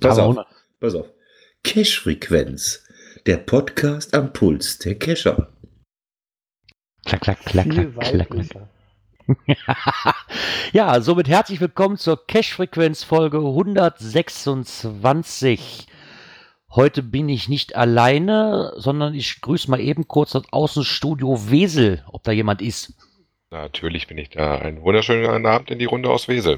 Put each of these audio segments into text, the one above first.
pass auf, pass auf. Cash-Frequenz, der Podcast am Puls der Cacher. Klack, klack, klack, klack, klack, klack. ja, somit herzlich willkommen zur Cash-Frequenz-Folge 126. Heute bin ich nicht alleine, sondern ich grüße mal eben kurz das Außenstudio Wesel, ob da jemand ist. Natürlich bin ich da. Einen wunderschönen Abend in die Runde aus Wesel.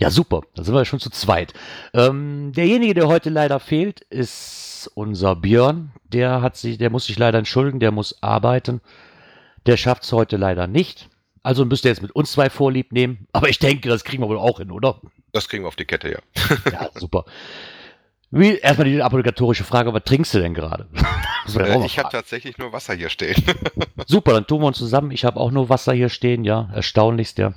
Ja, super. Da sind wir schon zu zweit. Ähm, derjenige, der heute leider fehlt, ist unser Björn. Der hat sich, der muss sich leider entschuldigen, der muss arbeiten. Der schafft es heute leider nicht. Also müsst ihr jetzt mit uns zwei Vorlieb nehmen. Aber ich denke, das kriegen wir wohl auch hin, oder? Das kriegen wir auf die Kette, ja. ja, super. Wie, erstmal die obligatorische Frage, was trinkst du denn gerade? äh, ich habe tatsächlich nur Wasser hier stehen. Super, dann tun wir uns zusammen. Ich habe auch nur Wasser hier stehen, ja. Erstaunlichst, ja.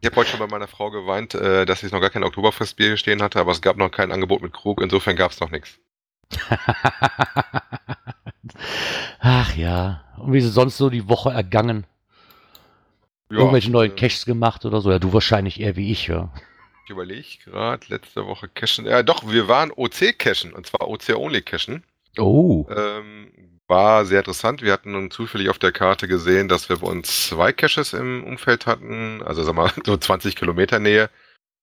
Ich habe heute schon bei meiner Frau geweint, äh, dass ich noch gar kein Oktoberfestbier hier stehen hatte, aber es gab noch kein Angebot mit Krug, insofern gab es noch nichts. Ach ja. Und wie ist sonst so die Woche ergangen? Ja, Irgendwelche neuen äh, Caches gemacht oder so? Ja, du wahrscheinlich eher wie ich, ja. Ich überlege gerade, letzte Woche cashen. Ja, doch, wir waren OC cashen, und zwar OC-only cashen. Oh. Ähm, war sehr interessant. Wir hatten nun zufällig auf der Karte gesehen, dass wir bei uns zwei Caches im Umfeld hatten, also sag mal so 20 Kilometer Nähe,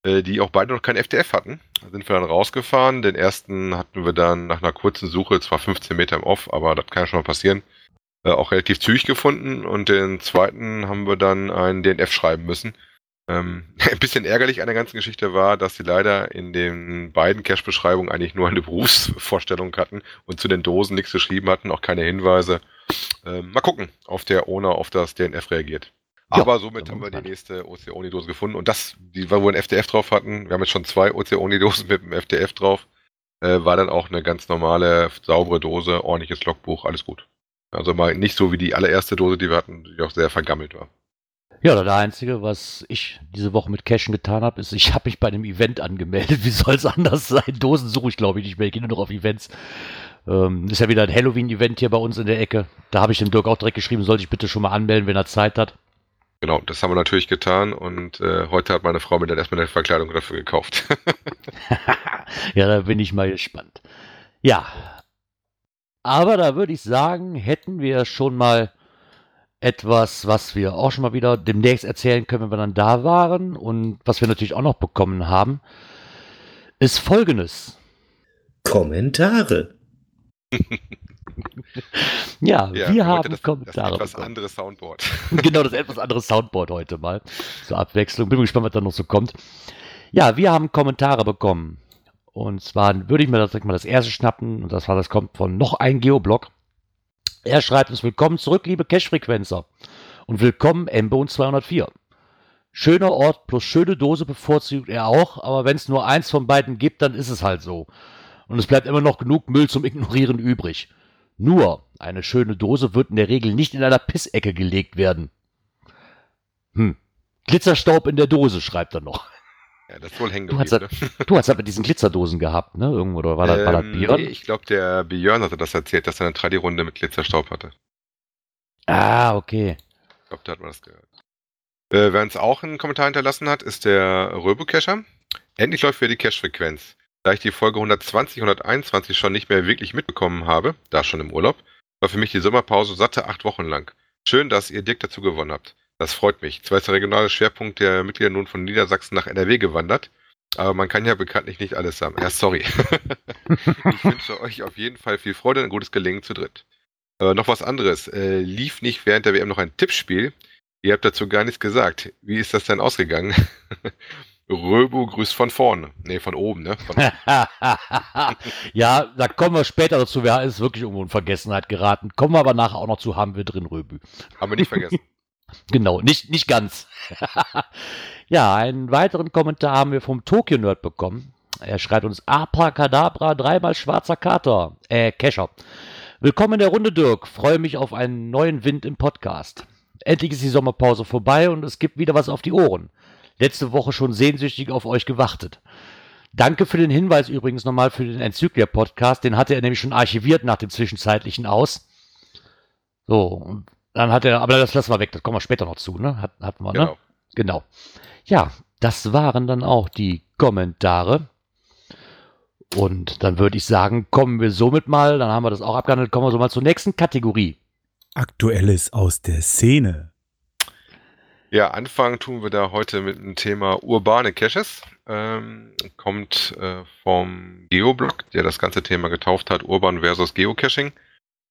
äh, die auch beide noch kein FDF hatten. Da sind wir dann rausgefahren. Den ersten hatten wir dann nach einer kurzen Suche, zwar 15 Meter im Off, aber das kann ja schon mal passieren, äh, auch relativ zügig gefunden. Und den zweiten haben wir dann einen DNF schreiben müssen. Ähm, ein bisschen ärgerlich an der ganzen Geschichte war, dass sie leider in den beiden Cache-Beschreibungen eigentlich nur eine Berufsvorstellung hatten und zu den Dosen nichts geschrieben hatten, auch keine Hinweise. Ähm, mal gucken, auf der Owner auf das DNF reagiert. Aber ja, somit haben wir die nächste Oceoni-Dose gefunden und das, die wir wohl ein FDF drauf hatten, wir haben jetzt schon zwei Oceoni-Dosen mit dem FDF drauf, äh, war dann auch eine ganz normale, saubere Dose, ordentliches Logbuch, alles gut. Also mal nicht so wie die allererste Dose, die wir hatten, die auch sehr vergammelt war. Ja, das Einzige, was ich diese Woche mit Cashen getan habe, ist, ich habe mich bei einem Event angemeldet. Wie soll es anders sein? Dosen suche ich, glaube ich, nicht mehr. Ich gehe nur noch auf Events. Ähm, ist ja wieder ein Halloween-Event hier bei uns in der Ecke. Da habe ich dem Dirk auch direkt geschrieben, soll ich bitte schon mal anmelden, wenn er Zeit hat. Genau, das haben wir natürlich getan und äh, heute hat meine Frau mir dann erstmal eine Verkleidung dafür gekauft. ja, da bin ich mal gespannt. Ja, aber da würde ich sagen, hätten wir schon mal etwas, was wir auch schon mal wieder demnächst erzählen können, wenn wir dann da waren und was wir natürlich auch noch bekommen haben, ist folgendes. Kommentare. ja, ja, wir haben das, Kommentare. Das etwas anderes Soundboard. genau, das etwas andere Soundboard heute mal. Zur Abwechslung. Bin gespannt, was da noch so kommt. Ja, wir haben Kommentare bekommen. Und zwar würde ich mir das, mal das erste schnappen. Und das war, das kommt von noch ein Geoblog. Er schreibt uns Willkommen zurück, liebe Cash-Frequenzer. Und willkommen Embone 204. Schöner Ort plus schöne Dose bevorzugt er auch, aber wenn es nur eins von beiden gibt, dann ist es halt so. Und es bleibt immer noch genug Müll zum Ignorieren übrig. Nur, eine schöne Dose wird in der Regel nicht in einer Pissecke gelegt werden. Hm. Glitzerstaub in der Dose, schreibt er noch. Ja, das ist wohl hängen geblieben. Du hast, ne? du hast mit diesen Glitzerdosen gehabt, ne? Irgendwo, oder war, das, ähm, war das Björn? Nee, ich glaube, der Björn hatte das erzählt, dass er eine Tradi-Runde mit Glitzerstaub hatte. Ah, okay. Ich glaube, da hat man das gehört. Äh, wer uns auch einen Kommentar hinterlassen hat, ist der Röbo-Cacher. Endlich läuft wieder die Cache-Frequenz. Da ich die Folge 120, 121 schon nicht mehr wirklich mitbekommen habe, da schon im Urlaub, war für mich die Sommerpause satte acht Wochen lang. Schön, dass ihr Dirk dazu gewonnen habt. Das freut mich. Zwar ist der regionale Schwerpunkt der Mitglieder nun von Niedersachsen nach NRW gewandert, aber man kann ja bekanntlich nicht alles haben. Ja, sorry. ich wünsche euch auf jeden Fall viel Freude und ein gutes Gelingen zu dritt. Äh, noch was anderes. Äh, lief nicht während der WM noch ein Tippspiel? Ihr habt dazu gar nichts gesagt. Wie ist das denn ausgegangen? Röbo grüßt von vorne. Nee, von oben, ne? Von ja, da kommen wir später dazu. Wer ist wirklich irgendwo in Vergessenheit geraten. Kommen wir aber nachher auch noch zu, haben wir drin, Röbü. Haben wir nicht vergessen. Genau, nicht, nicht ganz. ja, einen weiteren Kommentar haben wir vom Tokyo Nerd bekommen. Er schreibt uns Abracadabra, dreimal schwarzer Kater. Äh, Kescher. Willkommen in der Runde, Dirk. Freue mich auf einen neuen Wind im Podcast. Endlich ist die Sommerpause vorbei und es gibt wieder was auf die Ohren. Letzte Woche schon sehnsüchtig auf euch gewartet. Danke für den Hinweis übrigens nochmal für den Enzyklia-Podcast. Den hatte er nämlich schon archiviert nach dem zwischenzeitlichen aus. So, dann hat er, aber das lassen wir weg, das kommen wir später noch zu, ne? Hat, hatten wir, ne? Genau. Genau. Ja, das waren dann auch die Kommentare. Und dann würde ich sagen, kommen wir somit mal, dann haben wir das auch abgehandelt, kommen wir so mal zur nächsten Kategorie. Aktuelles aus der Szene. Ja, anfangen tun wir da heute mit dem Thema urbane Caches. Ähm, kommt äh, vom Geoblog, der das ganze Thema getauft hat, Urban versus Geocaching.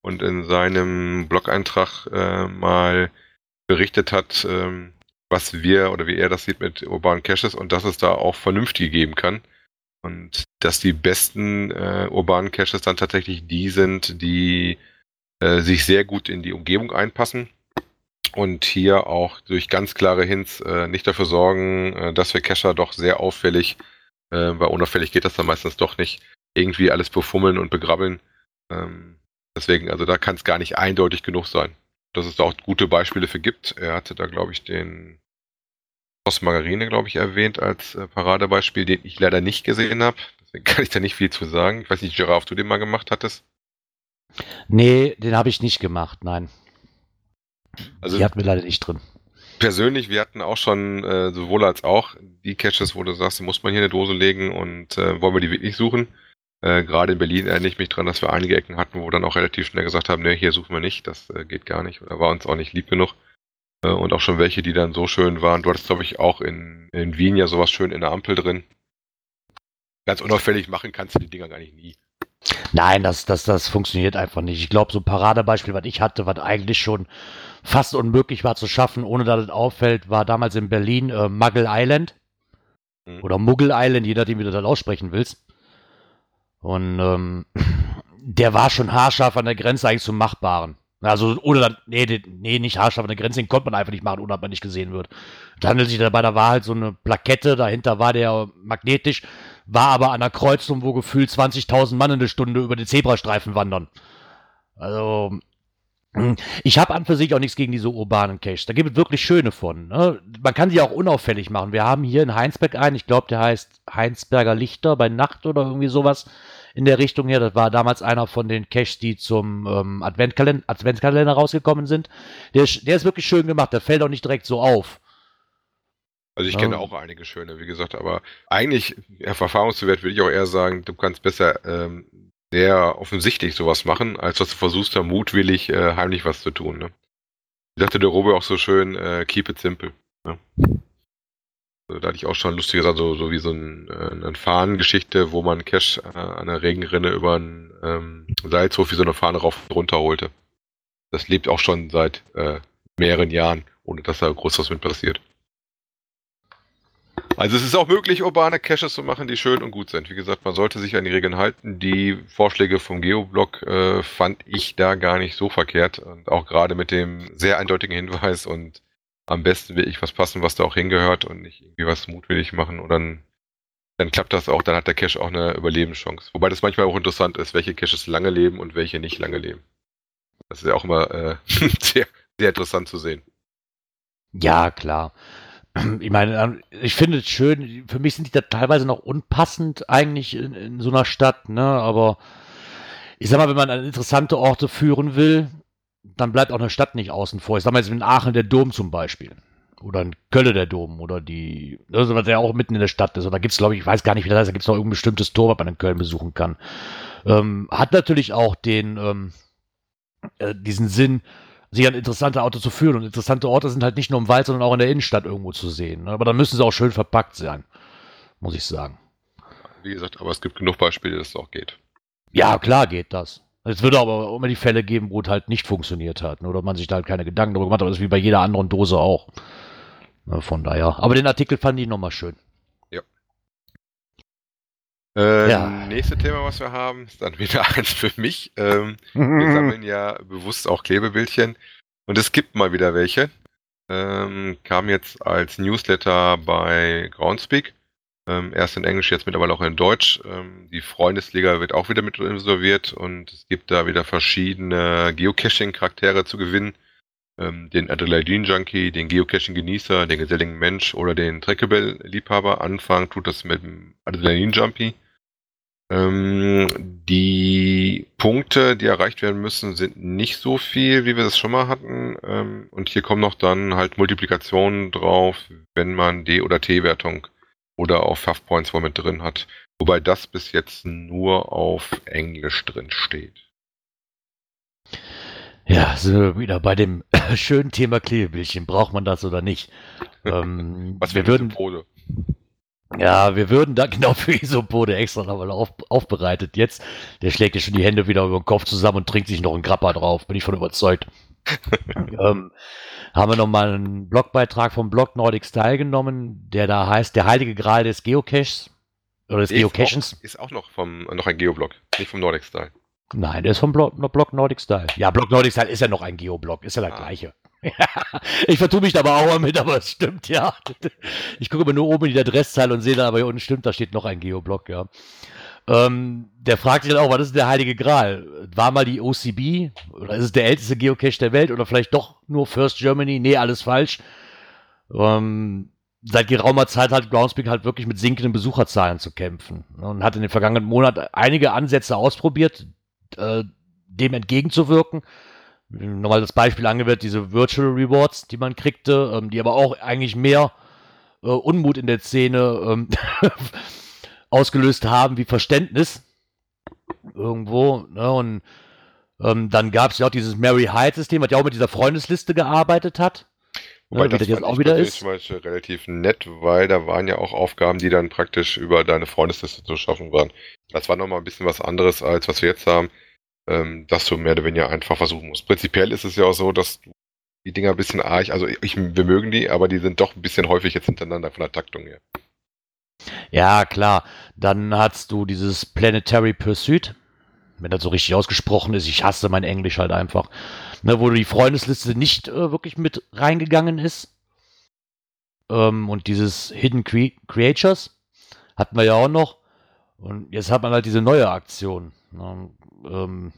Und in seinem Blog-Eintrag äh, mal berichtet hat, ähm, was wir oder wie er das sieht mit urbanen Caches und dass es da auch vernünftige geben kann. Und dass die besten äh, urbanen Caches dann tatsächlich die sind, die äh, sich sehr gut in die Umgebung einpassen und hier auch durch ganz klare Hints äh, nicht dafür sorgen, äh, dass wir Cacher doch sehr auffällig, äh, weil unauffällig geht das dann meistens doch nicht, irgendwie alles befummeln und begrabbeln. Ähm, deswegen, also da kann es gar nicht eindeutig genug sein. Dass es da auch gute Beispiele für gibt. Er hatte da, glaube ich, den Post Margarine, glaube ich, erwähnt als äh, Paradebeispiel, den ich leider nicht gesehen habe. Deswegen kann ich da nicht viel zu sagen. Ich weiß nicht, Giraffe, du den mal gemacht hattest? Nee, den habe ich nicht gemacht, nein. Also Die hatten wir leider nicht drin. persönlich, wir hatten auch schon äh, sowohl als auch die Caches, wo du sagst, muss man hier in eine Dose legen und äh, wollen wir die wirklich suchen. Äh, Gerade in Berlin erinnere ich mich dran, dass wir einige Ecken hatten, wo wir dann auch relativ schnell gesagt haben, ne, hier suchen wir nicht, das äh, geht gar nicht oder war uns auch nicht lieb genug. Äh, und auch schon welche, die dann so schön waren. Du hattest, glaube ich, auch in, in Wien ja sowas schön in der Ampel drin. Ganz unauffällig machen kannst du die Dinger gar nicht nie. Nein, das, das, das funktioniert einfach nicht. Ich glaube, so ein Paradebeispiel, was ich hatte, was eigentlich schon fast unmöglich war zu schaffen, ohne dass es auffällt, war damals in Berlin äh, Muggle Island. Mhm. Oder Muggel Island, je nachdem, wie du das aussprechen willst. Und ähm, der war schon haarscharf an der Grenze eigentlich zum Machbaren. Also, ohne dass, nee, nee, nicht haarscharf an der Grenze, den konnte man einfach nicht machen, ohne dass man nicht gesehen wird. Da handelt sich dabei, da war halt so eine Plakette, dahinter war der magnetisch, war aber an einer Kreuzung, wo gefühlt 20.000 Mann in der Stunde über den Zebrastreifen wandern. Also, ich habe an für sich auch nichts gegen diese urbanen Caches. Da gibt es wirklich schöne von. Ne? Man kann sie auch unauffällig machen. Wir haben hier in Heinsberg einen, ich glaube, der heißt Heinsberger Lichter bei Nacht oder irgendwie sowas in der Richtung her. Das war damals einer von den Caches, die zum ähm, Adventkalender, Adventskalender rausgekommen sind. Der, ist- der ist wirklich schön gemacht. Der fällt auch nicht direkt so auf. Also ich Ja. kenne auch einige schöne, wie gesagt, aber eigentlich, Erfahrungswert würde ich auch eher sagen, du kannst besser ähm, sehr offensichtlich sowas machen, als dass du versuchst, da mutwillig äh, heimlich was zu tun. Ne? Ich dachte der Robe auch so schön, äh, keep it simple. Ne? Also, da hatte ich auch schon lustige Sachen, so, so wie so ein, äh, eine Fahnengeschichte, wo man Cash äh, an der Regenrinne über einen ähm, Salzhof wie so eine Fahne rauf und runter holte. Das lebt auch schon seit äh, mehreren Jahren, ohne dass da groß was mit passiert. Also es ist auch möglich, urbane Caches zu machen, die schön und gut sind. Wie gesagt, man sollte sich an die Regeln halten. Die Vorschläge vom Geoblog äh, fand ich da gar nicht so verkehrt. Und auch gerade mit dem sehr eindeutigen Hinweis und am besten will ich was passen, was da auch hingehört und nicht irgendwie was mutwillig machen und dann, dann klappt das auch, dann hat der Cache auch eine Überlebenschance. Wobei das manchmal auch interessant ist, welche Caches lange leben und welche nicht lange leben. Das ist ja auch immer äh, sehr, sehr interessant zu sehen. Ja, klar. Ich meine, ähm, ich finde es schön, für mich sind die da teilweise noch unpassend eigentlich in, in so einer Stadt, ne? Aber ich sag mal, wenn man an interessante Orte führen will, dann bleibt auch eine Stadt nicht außen vor. Ich sag mal jetzt in Aachen der Dom zum Beispiel. Oder in Köln der Dom oder die, also was ja auch mitten in der Stadt ist. Und da gibt es, glaube ich, ich weiß gar nicht, wie das heißt, da gibt es noch irgendein bestimmtes Tor, was man in Köln besuchen kann. Ähm, hat natürlich auch den, ähm, äh, diesen Sinn, sich an interessante Orte zu führen. Und interessante Orte sind halt nicht nur im Wald, sondern auch in der Innenstadt irgendwo zu sehen. ne? Aber dann müssen sie auch schön verpackt sein, muss ich sagen. Wie gesagt, aber es gibt genug Beispiele, dass es auch geht. Ja, klar geht das. Es würde aber immer die Fälle geben, wo es halt nicht funktioniert hat. ne? Oder man sich da halt keine Gedanken darüber gemacht hat. Aber das ist wie bei jeder anderen Dose auch. Ne, Von daher. Aber den Artikel fand ich nochmal schön. Äh, Ja. Nächste Thema, was wir haben, ist dann wieder eins für mich. Ähm, wir sammeln ja bewusst auch Klebebildchen und es gibt mal wieder welche. Ähm, kam jetzt als Newsletter bei Groundspeak. Ähm, erst in Englisch, jetzt mittlerweile auch in Deutsch. Ähm, die Freundesliga wird auch wieder mit involviert und es gibt da wieder verschiedene Geocaching-Charaktere zu gewinnen. Ähm, den Adrenalin-Junkie, den Geocaching-Genießer, den geselligen Mensch oder den Trackable-Liebhaber. Anfangen tut das mit dem Adrenalin-Junkie. Ähm, die Punkte, die erreicht werden müssen, sind nicht so viel, wie wir das schon mal hatten. Ähm, und hier kommen noch dann halt Multiplikationen drauf, wenn man D- oder T-Wertung oder auf Tough Points, wo er mit drin hat. Wobei das bis jetzt nur auf Englisch drin steht. Ja, sind wir wieder bei dem schönen Thema Klebebildchen. Braucht man das oder nicht? Ähm, Was wir würden, Isopode? ja, wir würden da genau für Isopode extra nochmal auf, aufbereitet. Jetzt, der schlägt ja schon die Hände wieder über den Kopf zusammen und trinkt sich noch einen Grappa drauf. Bin ich von überzeugt. ähm, haben wir nochmal einen Blogbeitrag vom Blog Nordic Style genommen, der da heißt Der heilige Gral des Geocaches. Oder des Nee, ist Geocachens. auch- Ist auch noch vom noch ein Geoblog, nicht vom Nordic Style. Nein, der ist vom Blog, Blog Nordic Style. Ja, Blog Nordic Style ist ja noch ein Geoblog, ist ja der Ah. gleiche. ich vertue mich da aber auch mal mit, aber es stimmt, ja. Ich gucke immer nur oben in die Adresszeile und sehe dann aber hier unten stimmt, da steht noch ein Geoblog, ja. Ähm, der fragt sich dann auch, was ist der Heilige Gral? War mal die OCB oder ist es der älteste Geocache der Welt oder vielleicht doch nur First Germany? Nee, alles falsch. Ähm, seit geraumer Zeit hat Groundspeak halt wirklich mit sinkenden Besucherzahlen zu kämpfen ne, und hat in den vergangenen Monaten einige Ansätze ausprobiert, äh, dem entgegenzuwirken. Nochmal das Beispiel angewendet, diese Virtual Rewards, die man kriegte, ähm, die aber auch eigentlich mehr äh, Unmut in der Szene ähm, ausgelöst haben wie Verständnis irgendwo. Ne? Und ähm, dann gab es ja auch dieses Mary Hyde-System, was ja auch mit dieser Freundesliste gearbeitet hat. Wobei Ja, das das jetzt auch wieder ist. zum Beispiel relativ nett, weil da waren ja auch Aufgaben, die dann praktisch über deine Freundesliste zu schaffen waren. Das war nochmal ein bisschen was anderes, als was wir jetzt haben, ähm, dass du mehr oder weniger einfach versuchen musst. Prinzipiell ist es ja auch so, dass du die Dinger ein bisschen arg, also ich, wir mögen die, aber die sind doch ein bisschen häufig jetzt hintereinander von der Taktung her. Ja, klar. Dann hast du dieses Planetary Pursuit. Wenn das so richtig ausgesprochen ist, ich hasse mein Englisch halt einfach. Ne, wo die Freundesliste nicht äh, wirklich mit reingegangen ist. Ähm, und dieses Hidden Cre Creatures hatten wir ja auch noch. Und jetzt hat man halt diese neue Aktion. Ne, ähm,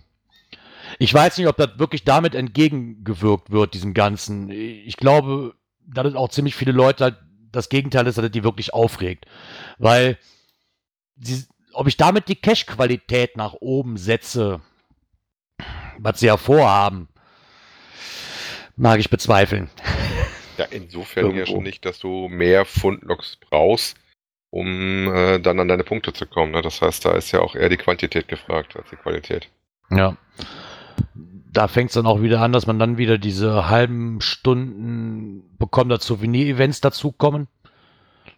ich weiß nicht, ob das wirklich damit entgegengewirkt wird, diesem Ganzen. Ich glaube, dass es auch ziemlich viele Leute halt das Gegenteil ist, dass es die wirklich aufregt. Weil, sie, ob ich damit die Cache-Qualität nach oben setze, was sie ja vorhaben, mag ich bezweifeln. Ja, insofern ja Irgendwo. schon nicht, dass du mehr Fundlogs brauchst, um äh, dann an deine Punkte zu kommen. Ne? Das heißt, da ist ja auch eher die Quantität gefragt als die Qualität. Ja. Da fängt es dann auch wieder an, dass man dann wieder diese halben Stunden bekommt, dass Souvenir-Events dazukommen.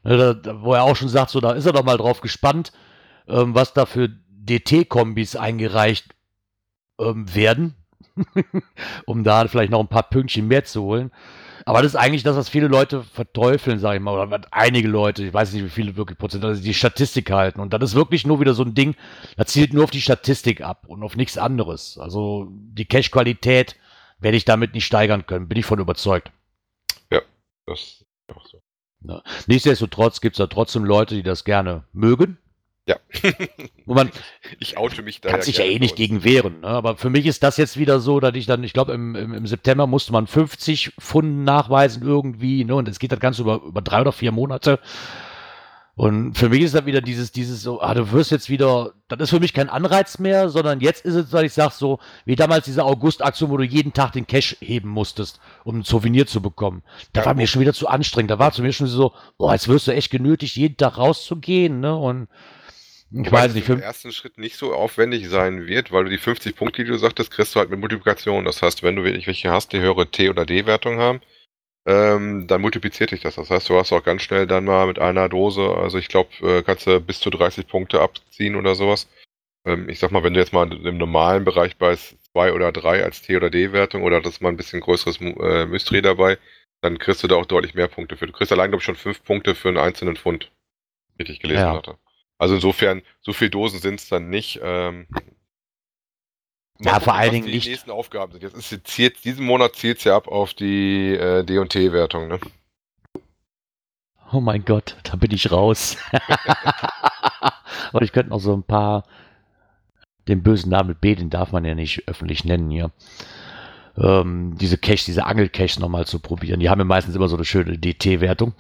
Ne, da, da, wo er auch schon sagt, so, da ist er doch mal drauf gespannt, ähm, was da für DT-Kombis eingereicht ähm, werden, um da vielleicht noch ein paar Pünktchen mehr zu holen. Aber das ist eigentlich das, was viele Leute verteufeln, sage ich mal, oder einige Leute, ich weiß nicht, wie viele wirklich Prozent, also die Statistik halten. Und das ist wirklich nur wieder so ein Ding, das zielt nur auf die Statistik ab und auf nichts anderes. Also die Cache-Qualität werde ich damit nicht steigern können, bin ich von überzeugt. Das ist auch so. Ne? Nichtsdestotrotz gibt es da trotzdem Leute, die das gerne mögen. Ja. Wo man ich oute mich da kann sich ja eh nicht gegen wehren. Ne? Aber für mich ist das jetzt wieder so, dass ich dann, ich glaube, im, im, im September musste man 50 Pfunden nachweisen irgendwie. Ne? Und es geht das Ganze über, über drei oder vier Monate. Und für mich ist das wieder dieses, dieses so, ah, du wirst jetzt wieder, das ist für mich kein Anreiz mehr, sondern jetzt ist es, weil ich sage so, wie damals diese August-Aktion, wo du jeden Tag den Cash heben musstest, um ein Souvenir zu bekommen. Da Ja, war mir schon wieder zu anstrengend. Da war zu mir schon so, boah, jetzt wirst du echt genötigt, jeden Tag rauszugehen, ne? Und ich weiß nicht, im ersten Schritt nicht so aufwendig sein wird, weil du die 50 Punkte, die du sagtest, kriegst du halt mit Multiplikation. Das heißt, wenn du wirklich welche hast, die höhere T- oder D-Wertung haben, ähm, dann multipliziert sich das. Das heißt, du hast auch ganz schnell dann mal mit einer Dose, also ich glaube, äh, kannst du bis zu 30 Punkte abziehen oder sowas. Ähm, ich sag mal, wenn du jetzt mal im normalen Bereich bei 2 oder 3 als T- oder D-Wertung oder das ist mal ein bisschen größeres äh, Mystery dabei, dann kriegst du da auch deutlich mehr Punkte für. Du kriegst allein, glaube ich, schon 5 Punkte für einen einzelnen Pfund. Wie ich gelesen Ja. hatte. Also insofern, so viele Dosen sind es dann nicht. Ähm, Ja, gucken, vor allen Dingen die nicht- nächsten Aufgaben sind. Jetzt ist sie zielt, diesen Monat zielt es ja ab auf die äh, D&T-Wertung. Ne? oh mein Gott, da bin ich raus. Aber ich könnte noch so ein paar, den bösen Namen mit B, den darf man ja nicht öffentlich nennen hier. Ähm, diese Cache, diese Angel-Cache nochmal zu probieren. Die haben ja meistens immer so eine schöne DT-Wertung.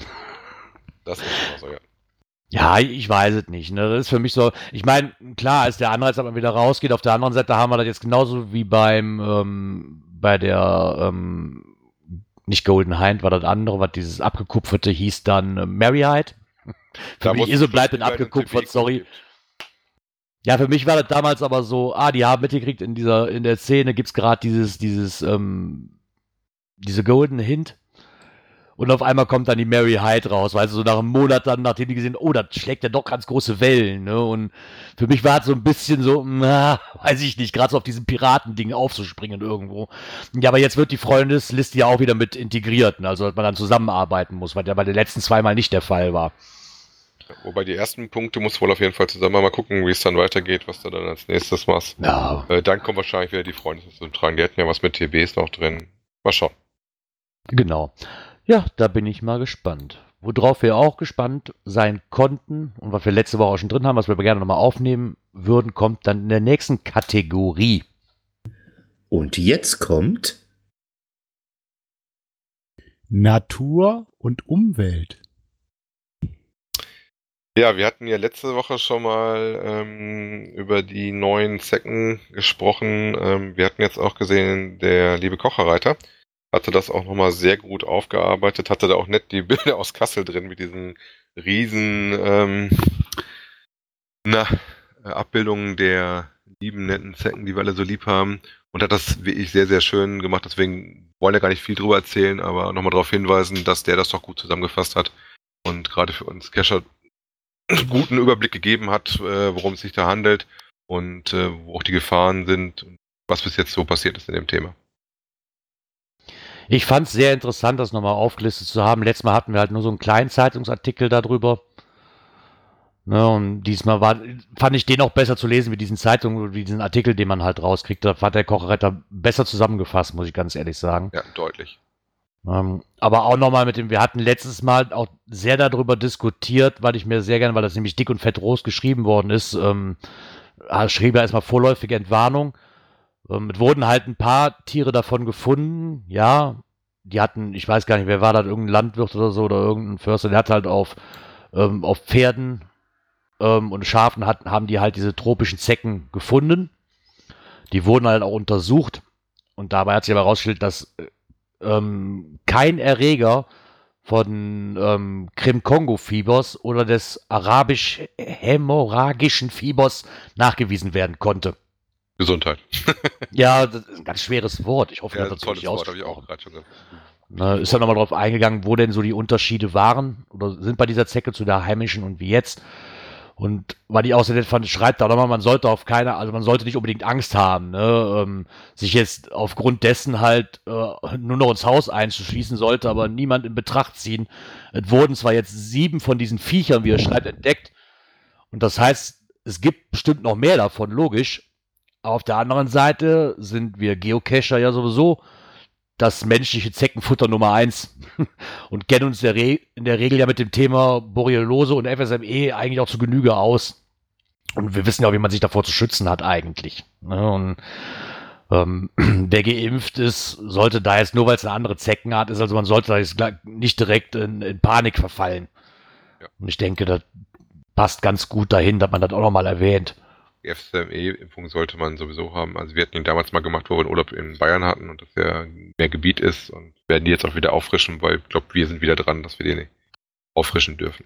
Das ist immer so, ja. Ja, ich weiß es nicht. Ne? Das ist für mich so, ich meine, klar, als der Anreiz aber wieder rausgeht, auf der anderen Seite haben wir das jetzt genauso wie beim, ähm, bei der, ähm, nicht Golden Hind, war das andere, was dieses abgekupferte hieß dann äh, Mary Hyde. Für mich ist und bleibt in von Sorry. Ja, für mich war das damals aber so, ah, die haben mitgekriegt, in dieser, in der Szene gibt es gerade dieses, dieses, ähm, diese Golden Hint. Und auf einmal kommt dann die Mary Hyde raus, weil sie so nach einem Monat dann, nachdem die gesehen, oh, das schlägt ja doch ganz große Wellen, ne? Und für mich war es so ein bisschen so, na, weiß ich nicht, gerade so auf diesem Piratending aufzuspringen irgendwo. Ja, aber jetzt wird die Freundesliste ja auch wieder mit integriert, ne? also dass man dann zusammenarbeiten muss, was ja bei den letzten zweimal nicht der Fall war. Wobei die ersten Punkte muss wohl auf jeden Fall zusammen mal gucken, wie es dann weitergeht, was du dann als nächstes machst. Ja. Äh, dann kommen wahrscheinlich wieder die Freunde zum Tragen. Die hätten ja was mit TBs noch drin. Mal schauen. Genau. Ja, da bin ich mal gespannt. Worauf wir auch gespannt sein konnten und was wir letzte Woche auch schon drin haben, was wir aber gerne nochmal aufnehmen würden, kommt dann in der nächsten Kategorie. Und jetzt kommt Natur und Umwelt. Ja, wir hatten ja letzte Woche schon mal ähm, über die neuen Zecken gesprochen. Ähm, wir hatten jetzt auch gesehen, der liebe Kocherreiter hatte das auch nochmal sehr gut aufgearbeitet, hatte da auch nett die Bilder aus Kassel drin mit diesen riesen ähm, na, Abbildungen der lieben, netten Zecken, die wir alle so lieb haben. Und hat das wirklich sehr, sehr schön gemacht. Deswegen wollen wir gar nicht viel drüber erzählen, aber nochmal darauf hinweisen, dass der das doch gut zusammengefasst hat. Und gerade für uns Kescher einen guten Überblick gegeben hat, äh, worum es sich da handelt und äh, wo auch die Gefahren sind und was bis jetzt so passiert ist in dem Thema. Ich fand es sehr interessant, das nochmal aufgelistet zu haben. Letztes Mal hatten wir halt nur so einen kleinen Zeitungsartikel darüber. Ne, und diesmal war, fand ich den auch besser zu lesen wie diesen Zeitung, wie diesen Artikel, den man halt rauskriegt. Da hat der Kochretter besser zusammengefasst, muss ich ganz ehrlich sagen. Ja, deutlich. Ähm, aber auch nochmal mit dem, wir hatten letztes Mal auch sehr darüber diskutiert, weil ich mir sehr gerne, weil das nämlich dick und fett groß geschrieben worden ist, ähm, schrieb er erstmal vorläufige Entwarnung. Ähm, es wurden halt ein paar Tiere davon gefunden, ja. Die hatten, ich weiß gar nicht, wer war das, irgendein Landwirt oder so oder irgendein Förster, der hat halt auf, ähm, auf Pferden ähm, und Schafen hat, haben die halt diese tropischen Zecken gefunden. Die wurden halt auch untersucht und dabei hat sich aber herausgestellt, dass ähm, kein Erreger von ähm, Krim-Kongo-Fiebers oder des arabisch-hämorrhagischen Fiebers nachgewiesen werden konnte. Gesundheit. ja, das ist ein ganz schweres Wort. Ich hoffe, ja, das hat Wort, habe ich auch gerade schon gesagt. ist ja nochmal drauf eingegangen, wo denn so die Unterschiede waren oder sind bei dieser Zecke zu der heimischen und wie jetzt. Und weil ich auch sehr nett fand, schreibt da nochmal, man sollte auf keine, also man sollte nicht unbedingt Angst haben, ne, ähm, sich jetzt aufgrund dessen halt äh, nur noch ins Haus einzuschließen sollte, aber niemand in Betracht ziehen. Es wurden zwar jetzt sieben von diesen Viechern, wie er schreibt, entdeckt. Und das heißt, es gibt bestimmt noch mehr davon, logisch. Auf der anderen Seite sind wir Geocacher ja sowieso das menschliche Zeckenfutter Nummer eins und kennen uns in der Regel ja mit dem Thema Borreliose und FSME eigentlich auch zu Genüge aus. Und wir wissen ja wie man sich davor zu schützen hat eigentlich. Ne? Und ähm, wer geimpft ist, sollte da jetzt nur, weil es eine andere Zeckenart ist, also man sollte da jetzt nicht direkt in, in Panik verfallen. Ja. Und ich denke, das passt ganz gut dahin, dass man das auch nochmal erwähnt FCME-Impfung sollte man sowieso haben. Also wir hatten ihn damals mal gemacht, wo wir einen Urlaub in Bayern hatten und das ja mehr Gebiet ist und werden die jetzt auch wieder auffrischen, weil ich glaube, wir sind wieder dran, dass wir die auffrischen dürfen.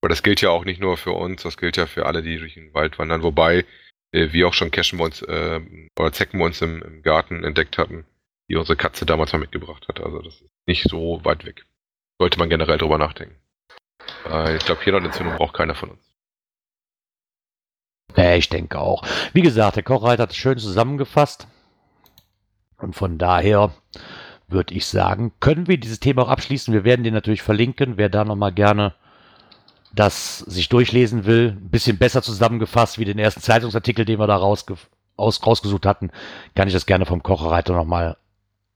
Aber das gilt ja auch nicht nur für uns, das gilt ja für alle, die durch den Wald wandern, wobei äh, wir auch schon Cashen bei uns äh, oder Zecken bei uns im, im, Garten entdeckt hatten, die unsere Katze damals mal mitgebracht hat. Also das ist nicht so weit weg. Sollte man generell drüber nachdenken. Äh, ich glaube, hier noch Entzündung braucht keiner von uns. Ja, ich denke auch. Wie gesagt, der Kochreiter hat es schön zusammengefasst. Und von daher würde ich sagen, können wir dieses Thema auch abschließen. Wir werden den natürlich verlinken. Wer da nochmal gerne das sich durchlesen will, ein bisschen besser zusammengefasst wie den ersten Zeitungsartikel, den wir da rausge aus, rausgesucht hatten, kann ich das gerne vom Kocherreiter nochmal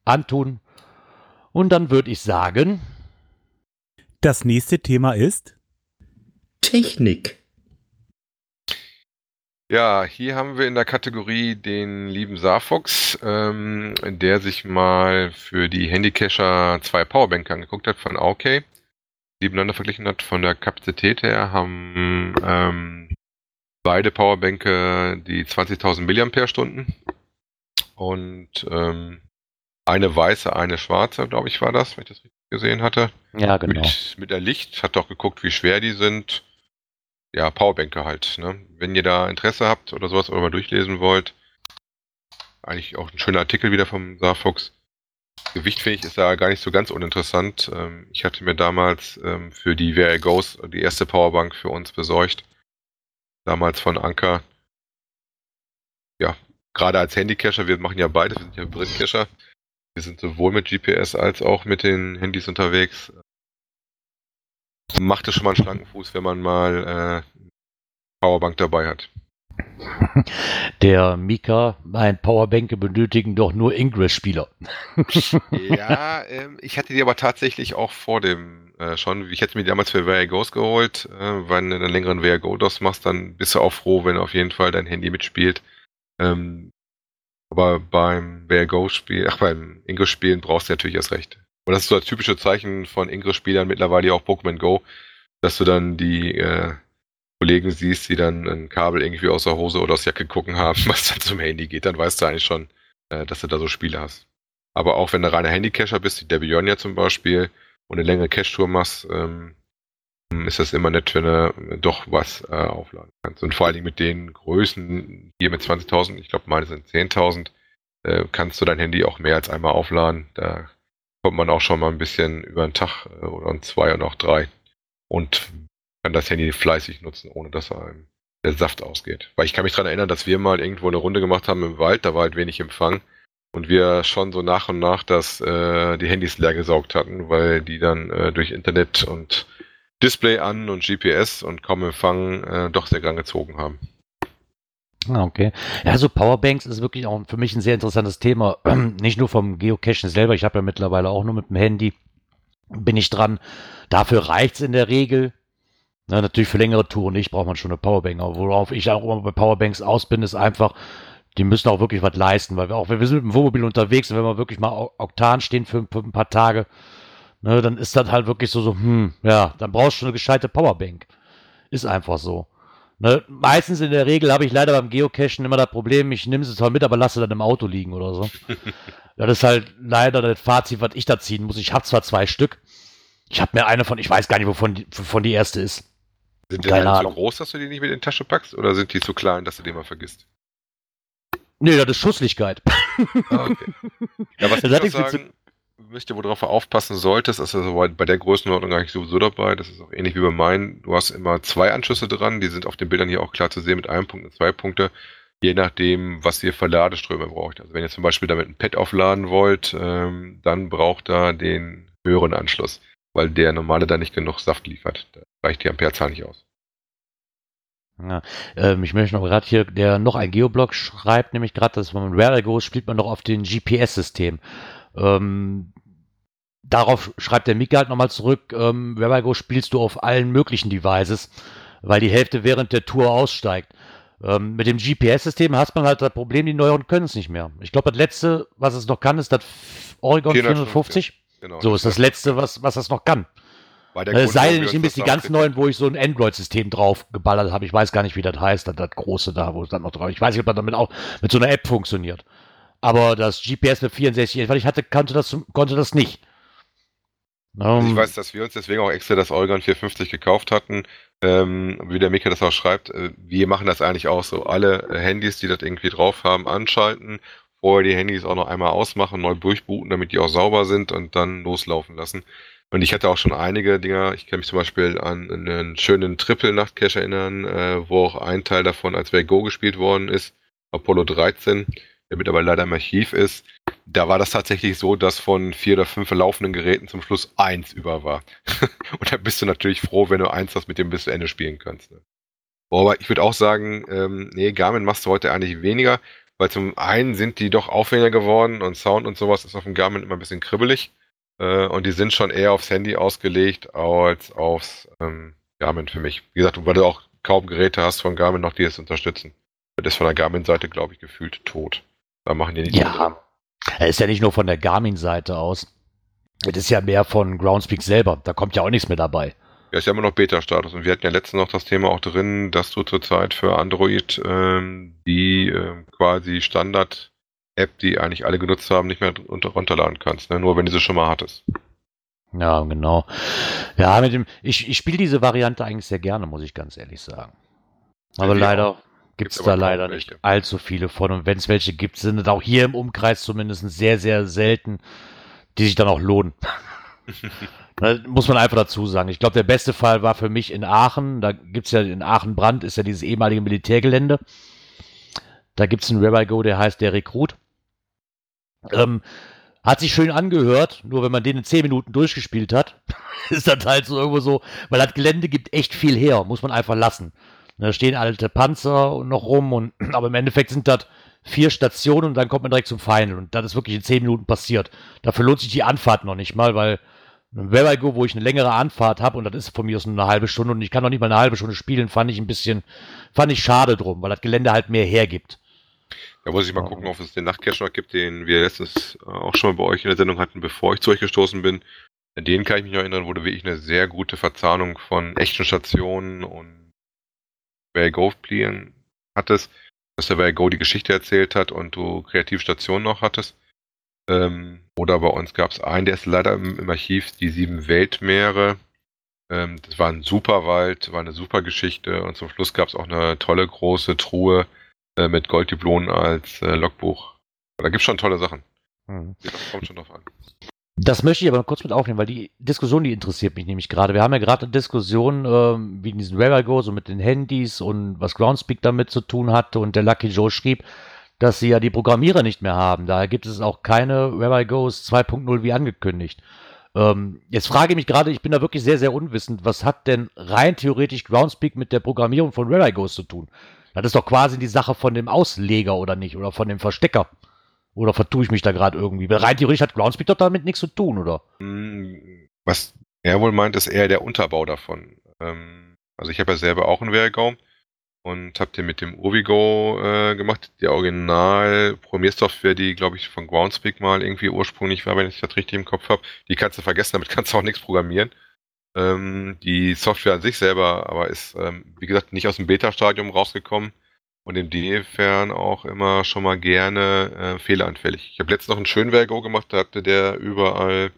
antun. Und dann würde ich sagen. Das nächste Thema ist Technik. Ja, hier haben wir in der Kategorie den lieben Sarfox, ähm, der sich mal für die Handycacher zwei Powerbanker angeguckt hat von OK, nebeneinander verglichen hat von der Kapazität her, haben ähm, beide Powerbanker die 20.000 mAh und ähm, eine weiße, eine schwarze, glaube ich, war das, wenn ich das richtig gesehen hatte. Ja, genau. Mit, mit der Licht, hat auch geguckt, wie schwer die sind. Ja, Powerbänke halt. Ne? Wenn ihr da Interesse habt oder sowas oder mal durchlesen wollt, eigentlich auch ein schöner Artikel wieder vom Saarfuchs. Gewicht finde ich ist da gar nicht so ganz uninteressant. Ähm, ich hatte mir damals ähm, für die VR Goes die erste Powerbank für uns besorgt. Damals von Anker. Ja, gerade als Handycacher, wir machen ja beides, wir sind ja Hybrid-Cacher. Wir sind sowohl mit GPS als auch mit den Handys unterwegs. Macht es schon mal einen schlanken Fuß, wenn man mal äh, Powerbank dabei hat. Der Mika meint, Powerbänke benötigen doch nur Ingress-Spieler. ja, ähm, ich hatte die aber tatsächlich auch vor dem äh, schon. Ich hätte mir die damals für VR Goes geholt. Äh, wenn du einen längeren VR Go DOS machst, dann bist du auch froh, wenn auf jeden Fall dein Handy mitspielt. Ähm, aber beim VR Go Spiel, ach, beim Ingress Spielen brauchst du natürlich erst recht. Und das ist so das typische Zeichen von Ingress Spielern mittlerweile auch Pokémon Go, dass du dann die äh, Kollegen siehst, die dann ein Kabel irgendwie aus der Hose oder aus der Jacke gucken haben, was dann zum Handy geht, dann weißt du eigentlich schon, äh, dass du da so Spiele hast. Aber auch wenn du reiner Handycacher bist, wie der Beyond zum Beispiel, und eine längere Cache-Tour machst, ähm, ist das immer nett, wenn du doch was äh, aufladen kannst. Und vor allen Dingen mit den Größen, hier mit 20.000, ich glaube meine sind 10.000, äh, kannst du dein Handy auch mehr als einmal aufladen. Da kommt man auch schon mal ein bisschen über einen Tag äh, oder zwei und auch drei. Und kann das Handy fleißig nutzen, ohne dass einem der Saft ausgeht. Weil ich kann mich daran erinnern, dass wir mal irgendwo eine Runde gemacht haben im Wald, da war halt wenig Empfang und wir schon so nach und nach das, äh, die Handys leer gesaugt hatten, weil die dann äh, durch Internet und Display an und GPS und kaum Empfang äh, doch sehr gern gezogen haben. Ah, okay. Ja, so Powerbanks ist wirklich auch für mich ein sehr interessantes Thema. Nicht nur vom Geocachen selber, ich habe ja mittlerweile auch nur mit dem Handy, bin ich dran. Dafür reicht es in der Regel. Na, natürlich für längere Touren nicht, braucht man schon eine Powerbank. Aber worauf ich auch immer bei Powerbanks aus bin, ist einfach, die müssen auch wirklich was leisten, weil wir auch, wir sind mit dem Wohnmobil unterwegs und wenn wir wirklich mal Oktan stehen für, für ein paar Tage, ne, dann ist das halt wirklich so, so, hm, ja, dann brauchst du eine gescheite Powerbank. Ist einfach so. Ne, meistens in der Regel habe ich leider beim Geocachen immer das Problem, ich nehme sie zwar mit, aber lasse dann im Auto liegen oder so. das ist halt leider das Fazit, was ich da ziehen muss. Ich habe zwar zwei Stück. Ich habe mir eine von, ich weiß gar nicht, wovon die, wovon die erste ist. Sind die Keine so groß, dass du die nicht mit in die Tasche packst? Oder sind die zu klein, dass du die mal vergisst? Nee, das ist Schusslichkeit. Ah, okay. Ja, was das ich sagen müsste, worauf du aufpassen solltest, ist also bei der Größenordnung eigentlich sowieso dabei. Das ist auch ähnlich wie bei meinen. Du hast immer zwei Anschlüsse dran. Die sind auf den Bildern hier auch klar zu sehen mit einem Punkt und zwei Punkte. Je nachdem, was ihr für Ladeströme braucht. Also wenn ihr zum Beispiel damit ein Pad aufladen wollt, ähm, dann braucht er den höheren Anschluss, weil der normale da nicht genug Saft liefert. Da reicht die Amperezahl nicht aus. Ja, ähm, ich möchte noch gerade hier, der noch ein Geoblog schreibt, nämlich gerade, dass man Rare Go spielt man noch auf dem GPS-System. Ähm, darauf schreibt der Mika halt nochmal zurück, ähm, Go spielst du auf allen möglichen Devices, weil die Hälfte während der Tour aussteigt. Ähm, mit dem GPS-System hast man halt das Problem, die neueren können es nicht mehr. Ich glaube, das letzte, was es noch kann, ist das Oregon 450. Ja. Genau, so ist das letzte, was, was das noch kann. Äh, sei denn, ich nehme jetzt die ganz neuen, wo ich so ein Android-System drauf geballert habe. Ich weiß gar nicht, wie das heißt, das, das große da, wo es dann noch drauf Ich weiß nicht, ob das damit auch mit so einer App funktioniert. Aber das GPS mit 64, weil ich hatte, konnte das, konnte das nicht. Um, ich weiß, dass wir uns deswegen auch extra das Oregon 450 gekauft hatten. Ähm, wie der Mika das auch schreibt, äh, wir machen das eigentlich auch so. Alle äh, Handys, die das irgendwie drauf haben, anschalten, vorher die Handys auch noch einmal ausmachen, neu durchbooten, damit die auch sauber sind und dann loslaufen lassen. Und ich hatte auch schon einige Dinger, ich kann mich zum Beispiel an einen schönen Triple-Nachtcache erinnern, äh, wo auch ein Teil davon als Go gespielt worden ist, Apollo 13, der mittlerweile leider im Archiv ist. Da war das tatsächlich so, dass von vier oder fünf laufenden Geräten zum Schluss eins über war. Und da bist du natürlich froh, wenn du eins hast, mit dem bis zu Ende spielen kannst. Ne? Aber ich würde auch sagen, ähm, nee, Garmin machst du heute eigentlich weniger, weil zum einen sind die doch aufwendiger geworden und Sound und sowas ist auf dem Garmin immer ein bisschen kribbelig. Äh, und die sind schon eher aufs Handy ausgelegt als aufs ähm, Garmin für mich. Wie gesagt, weil du auch kaum Geräte hast von Garmin noch, die es unterstützen. Das ist von der Garmin-Seite, glaube ich, gefühlt tot. Da machen die nicht Ja, so ist ja nicht nur von der Garmin-Seite aus. Das ist ja mehr von Groundspeak selber. Da kommt ja auch nichts mehr dabei. Ja, ist ja immer noch Beta-Status. Und wir hatten ja letztens noch das Thema auch drin, dass du zurzeit für Android ähm, die äh, quasi Standard App, die eigentlich alle genutzt haben, nicht mehr runterladen kannst. Ne? Nur wenn du sie schon mal hattest. Ja, genau. Ja, mit dem, ich, ich spiele diese Variante eigentlich sehr gerne, muss ich ganz ehrlich sagen. Aber wir leider auch. Gibt es da leider nicht allzu viele von. Und wenn es welche gibt, sind es auch hier im Umkreis zumindest sehr, sehr selten, die sich dann auch lohnen. Muss man einfach dazu sagen. Ich glaube, der beste Fall war für mich in Aachen. Da gibt es ja in Aachen-Brand, ist ja dieses ehemalige Militärgelände. Da gibt es einen Rabbi Go, der heißt der Rekrut. Ähm, hat sich schön angehört, nur wenn man den in 10 Minuten durchgespielt hat, ist das halt so irgendwo so, weil das Gelände gibt echt viel her, muss man einfach lassen. Da stehen alte Panzer noch rum und aber im Endeffekt sind das vier Stationen und dann kommt man direkt zum Final und das ist wirklich in 10 Minuten passiert. Dafür lohnt sich die Anfahrt noch nicht mal, weil Where I Go, wo ich eine längere Anfahrt habe und das ist von mir aus nur eine halbe Stunde und ich kann noch nicht mal eine halbe Stunde spielen, fand ich ein bisschen, fand ich schade drum, weil das Gelände halt mehr hergibt. Da muss ich mal gucken, ob es den Nachtcache noch gibt, den wir letztens äh, auch schon mal bei euch in der Sendung hatten, bevor ich zu euch gestoßen bin. An den kann ich mich noch erinnern, wo du wirklich eine sehr gute Verzahnung von echten Stationen und Where Go Playern hattest, dass der Where Go die Geschichte erzählt hat und du Kreativstationen noch hattest. Ähm, oder bei uns gab es einen, der ist leider im, im Archiv, die sieben Weltmeere. Ähm, das war ein super Wald, war eine super Geschichte und zum Schluss gab es auch eine tolle große Truhe äh, mit Golddublonen als äh, Logbuch. Da gibt es schon tolle Sachen. Mhm. Das kommt schon drauf an. Das möchte ich aber noch kurz mit aufnehmen, weil die Diskussion, die interessiert mich nämlich gerade. Wir haben ja gerade eine Diskussion, ähm, wie in diesen Rare Go, so mit den Handys und was Groundspeak damit zu tun hatte. Und der Lucky Joe schrieb, dass sie ja die Programmierer nicht mehr haben. Daher gibt es auch keine Rare Goes 2.0 wie angekündigt. Ähm, jetzt frage ich mich gerade, ich bin da wirklich sehr, sehr unwissend, was hat denn rein theoretisch Groundspeak mit der Programmierung von Rare Goes zu tun? Das ist doch quasi die Sache von dem Ausleger oder nicht? Oder von dem Verstecker? Oder vertue ich mich da gerade irgendwie? Weil rein theoretisch hat Groundspeak doch damit nichts zu tun, oder? Hm, Was er wohl meint, ist eher der Unterbau davon. Ähm, also ich habe ja selber auch einen Vergo und habe den mit dem Urvigo äh, gemacht. Die Original-Programmiersoftware, die glaube ich von Groundspeak mal irgendwie ursprünglich war, wenn ich das richtig im Kopf habe, die kannst du vergessen, damit kannst du auch nichts programmieren. Ähm, die Software an sich selber aber ist, ähm, wie gesagt, nicht aus dem Beta-Stadium rausgekommen und insofern auch immer schon mal gerne äh, fehleranfällig. Ich habe letztens noch einen schönen Vergo gemacht, da hatte der überall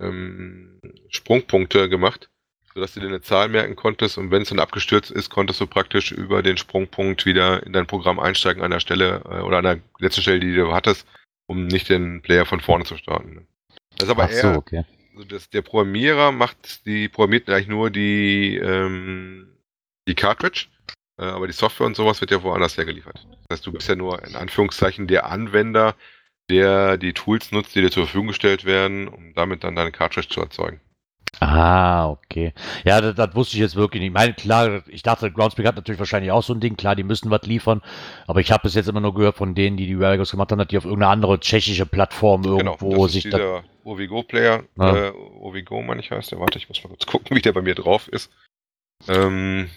ähm, Sprungpunkte gemacht, sodass du dir eine Zahl merken konntest und wenn es dann abgestürzt ist, konntest du praktisch über den Sprungpunkt wieder in dein Programm einsteigen an der Stelle äh, oder an der letzten Stelle, die du hattest, um nicht den Player von vorne zu starten. Das ist aber Ach so, eher, okay. also das, der Programmierer macht die, programmiert eigentlich nur die, ähm, die Cartridge, aber die Software und sowas wird ja woanders hergeliefert. Das heißt, du bist ja nur in Anführungszeichen der Anwender, der die Tools nutzt, die dir zur Verfügung gestellt werden, um damit dann deine Cartridge zu erzeugen. Ah, okay. Ja, das, das wusste ich jetzt wirklich nicht. Ich meine, klar, ich dachte, Groundspeak hat natürlich wahrscheinlich auch so ein Ding. Klar, die müssen was liefern. Aber ich habe bis jetzt immer nur gehört von denen, die die Rarigos gemacht haben, dass die auf irgendeine andere tschechische Plattform irgendwo genau, das sich ist da. dieser Ovigo-Player. Ja. Äh, Ovigo, meine ich, heißt der. Warte, ich muss mal kurz gucken, wie der bei mir drauf ist. Ähm,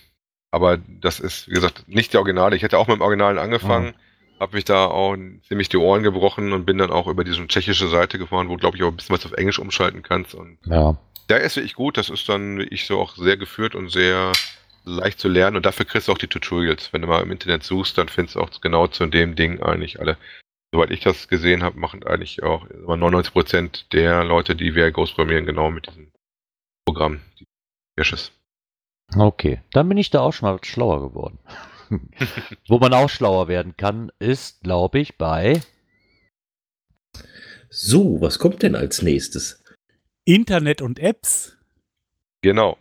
aber das ist, wie gesagt, nicht der Originale. Ich hätte auch mit dem Originalen angefangen, habe mich da auch ziemlich die Ohren gebrochen und bin dann auch über diese tschechische Seite gefahren, wo, glaube ich, auch ein bisschen was auf Englisch umschalten kannst. Und Ja. der ist wirklich gut. Das ist dann, wie ich so auch sehr geführt und sehr leicht zu lernen. Und dafür kriegst du auch die Tutorials. Wenn du mal im Internet suchst, dann findest du auch genau zu dem Ding eigentlich alle. Soweit ich das gesehen habe, machen eigentlich auch immer 99% der Leute, die wir Ghost programmieren, genau mit diesem Programm. Die Caches. Okay, dann bin ich da auch schon mal schlauer geworden. Wo man auch schlauer werden kann, ist, glaube ich, bei. So, was kommt denn als nächstes? Internet und Apps. Genau.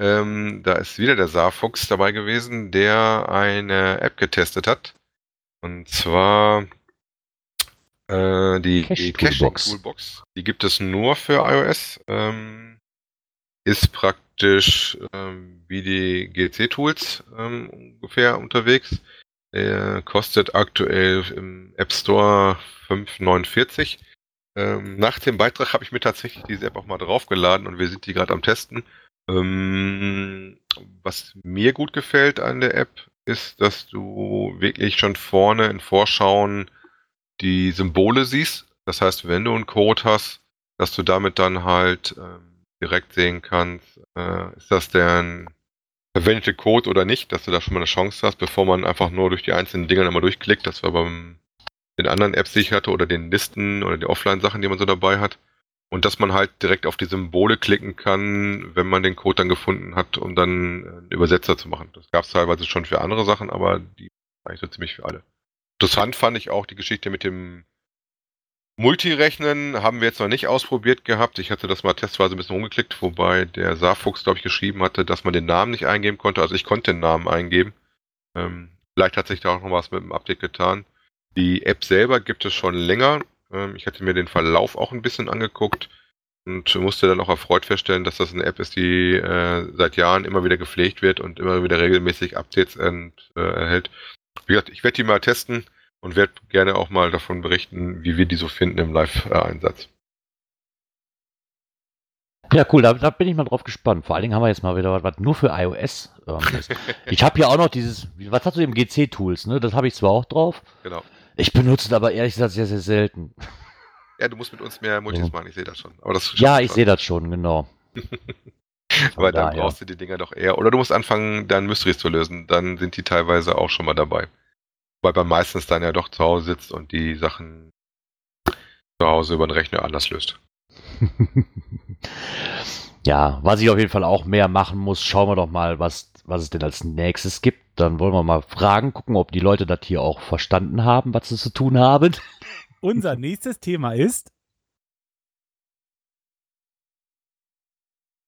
Ähm, da ist wieder der Saarfuchs dabei gewesen, der eine App getestet hat. Und zwar äh, die Cache Caching Toolbox. Toolbox. Die gibt es nur für iOS. Ähm, ist praktisch ähm, wie die GC-Tools ähm, ungefähr unterwegs. Der kostet aktuell im App Store 5,49. Ähm, nach dem Beitrag habe ich mir tatsächlich diese App auch mal draufgeladen und wir sind die gerade am Testen. Ähm, was mir gut gefällt an der App ist, dass du wirklich schon vorne in Vorschauen die Symbole siehst. Das heißt, wenn du einen Code hast, dass du damit dann halt ähm, direkt sehen kannst, äh, ist das der verwendete Code oder nicht, dass du da schon mal eine Chance hast, bevor man einfach nur durch die einzelnen Dinger immer durchklickt. Das war beim den anderen Apps, die ich hatte, oder den Listen oder die Offline-Sachen, die man so dabei hat. und dass man halt direkt auf die Symbole klicken kann, wenn man den Code dann gefunden hat, um dann einen Übersetzer zu machen. Das gab es teilweise schon für andere Sachen, aber die eigentlich so ziemlich für alle. Interessant fand ich auch die Geschichte mit dem Multirechnen haben wir jetzt noch nicht ausprobiert gehabt. Ich hatte das mal testweise ein bisschen rumgeklickt, wobei der Saarfuchs, glaube ich, geschrieben hatte, dass man den Namen nicht eingeben konnte. Also ich konnte den Namen eingeben. Ähm, vielleicht hat sich da auch noch was mit dem Update getan. Die App selber gibt es schon länger. Ähm, ich hatte mir den Verlauf auch ein bisschen angeguckt und musste dann auch erfreut feststellen, dass das eine App ist, die äh, seit Jahren immer wieder gepflegt wird und immer wieder regelmäßig Updates ent, äh, erhält. Wie gesagt, ich werde die mal testen und werde gerne auch mal davon berichten, wie wir die so finden im Live-Einsatz. Ja, cool, da, da, bin ich mal drauf gespannt. Vor allen Dingen haben wir jetzt mal wieder was, was nur für iOS ähm, ich habe ja auch noch dieses, was hast du im GC-Tools, ne? Das habe ich zwar auch drauf. Genau. Ich benutze es aber ehrlich gesagt sehr, sehr selten. Ja, du musst mit uns mehr Multis machen, ich sehe das schon. Das ja, ich sehe das schon, genau. aber dann da, brauchst ja. du die Dinger doch eher. Oder du musst anfangen, dann Mysteries zu lösen. Dann sind die teilweise auch schon mal dabei weil man meistens dann ja doch zu Hause sitzt und die Sachen zu Hause über den Rechner anders löst. ja, was ich auf jeden Fall auch mehr machen muss, schauen wir doch mal, was, was es denn als nächstes gibt. Dann wollen wir mal fragen, gucken, ob die Leute das hier auch verstanden haben, was sie zu tun haben. Unser nächstes Thema ist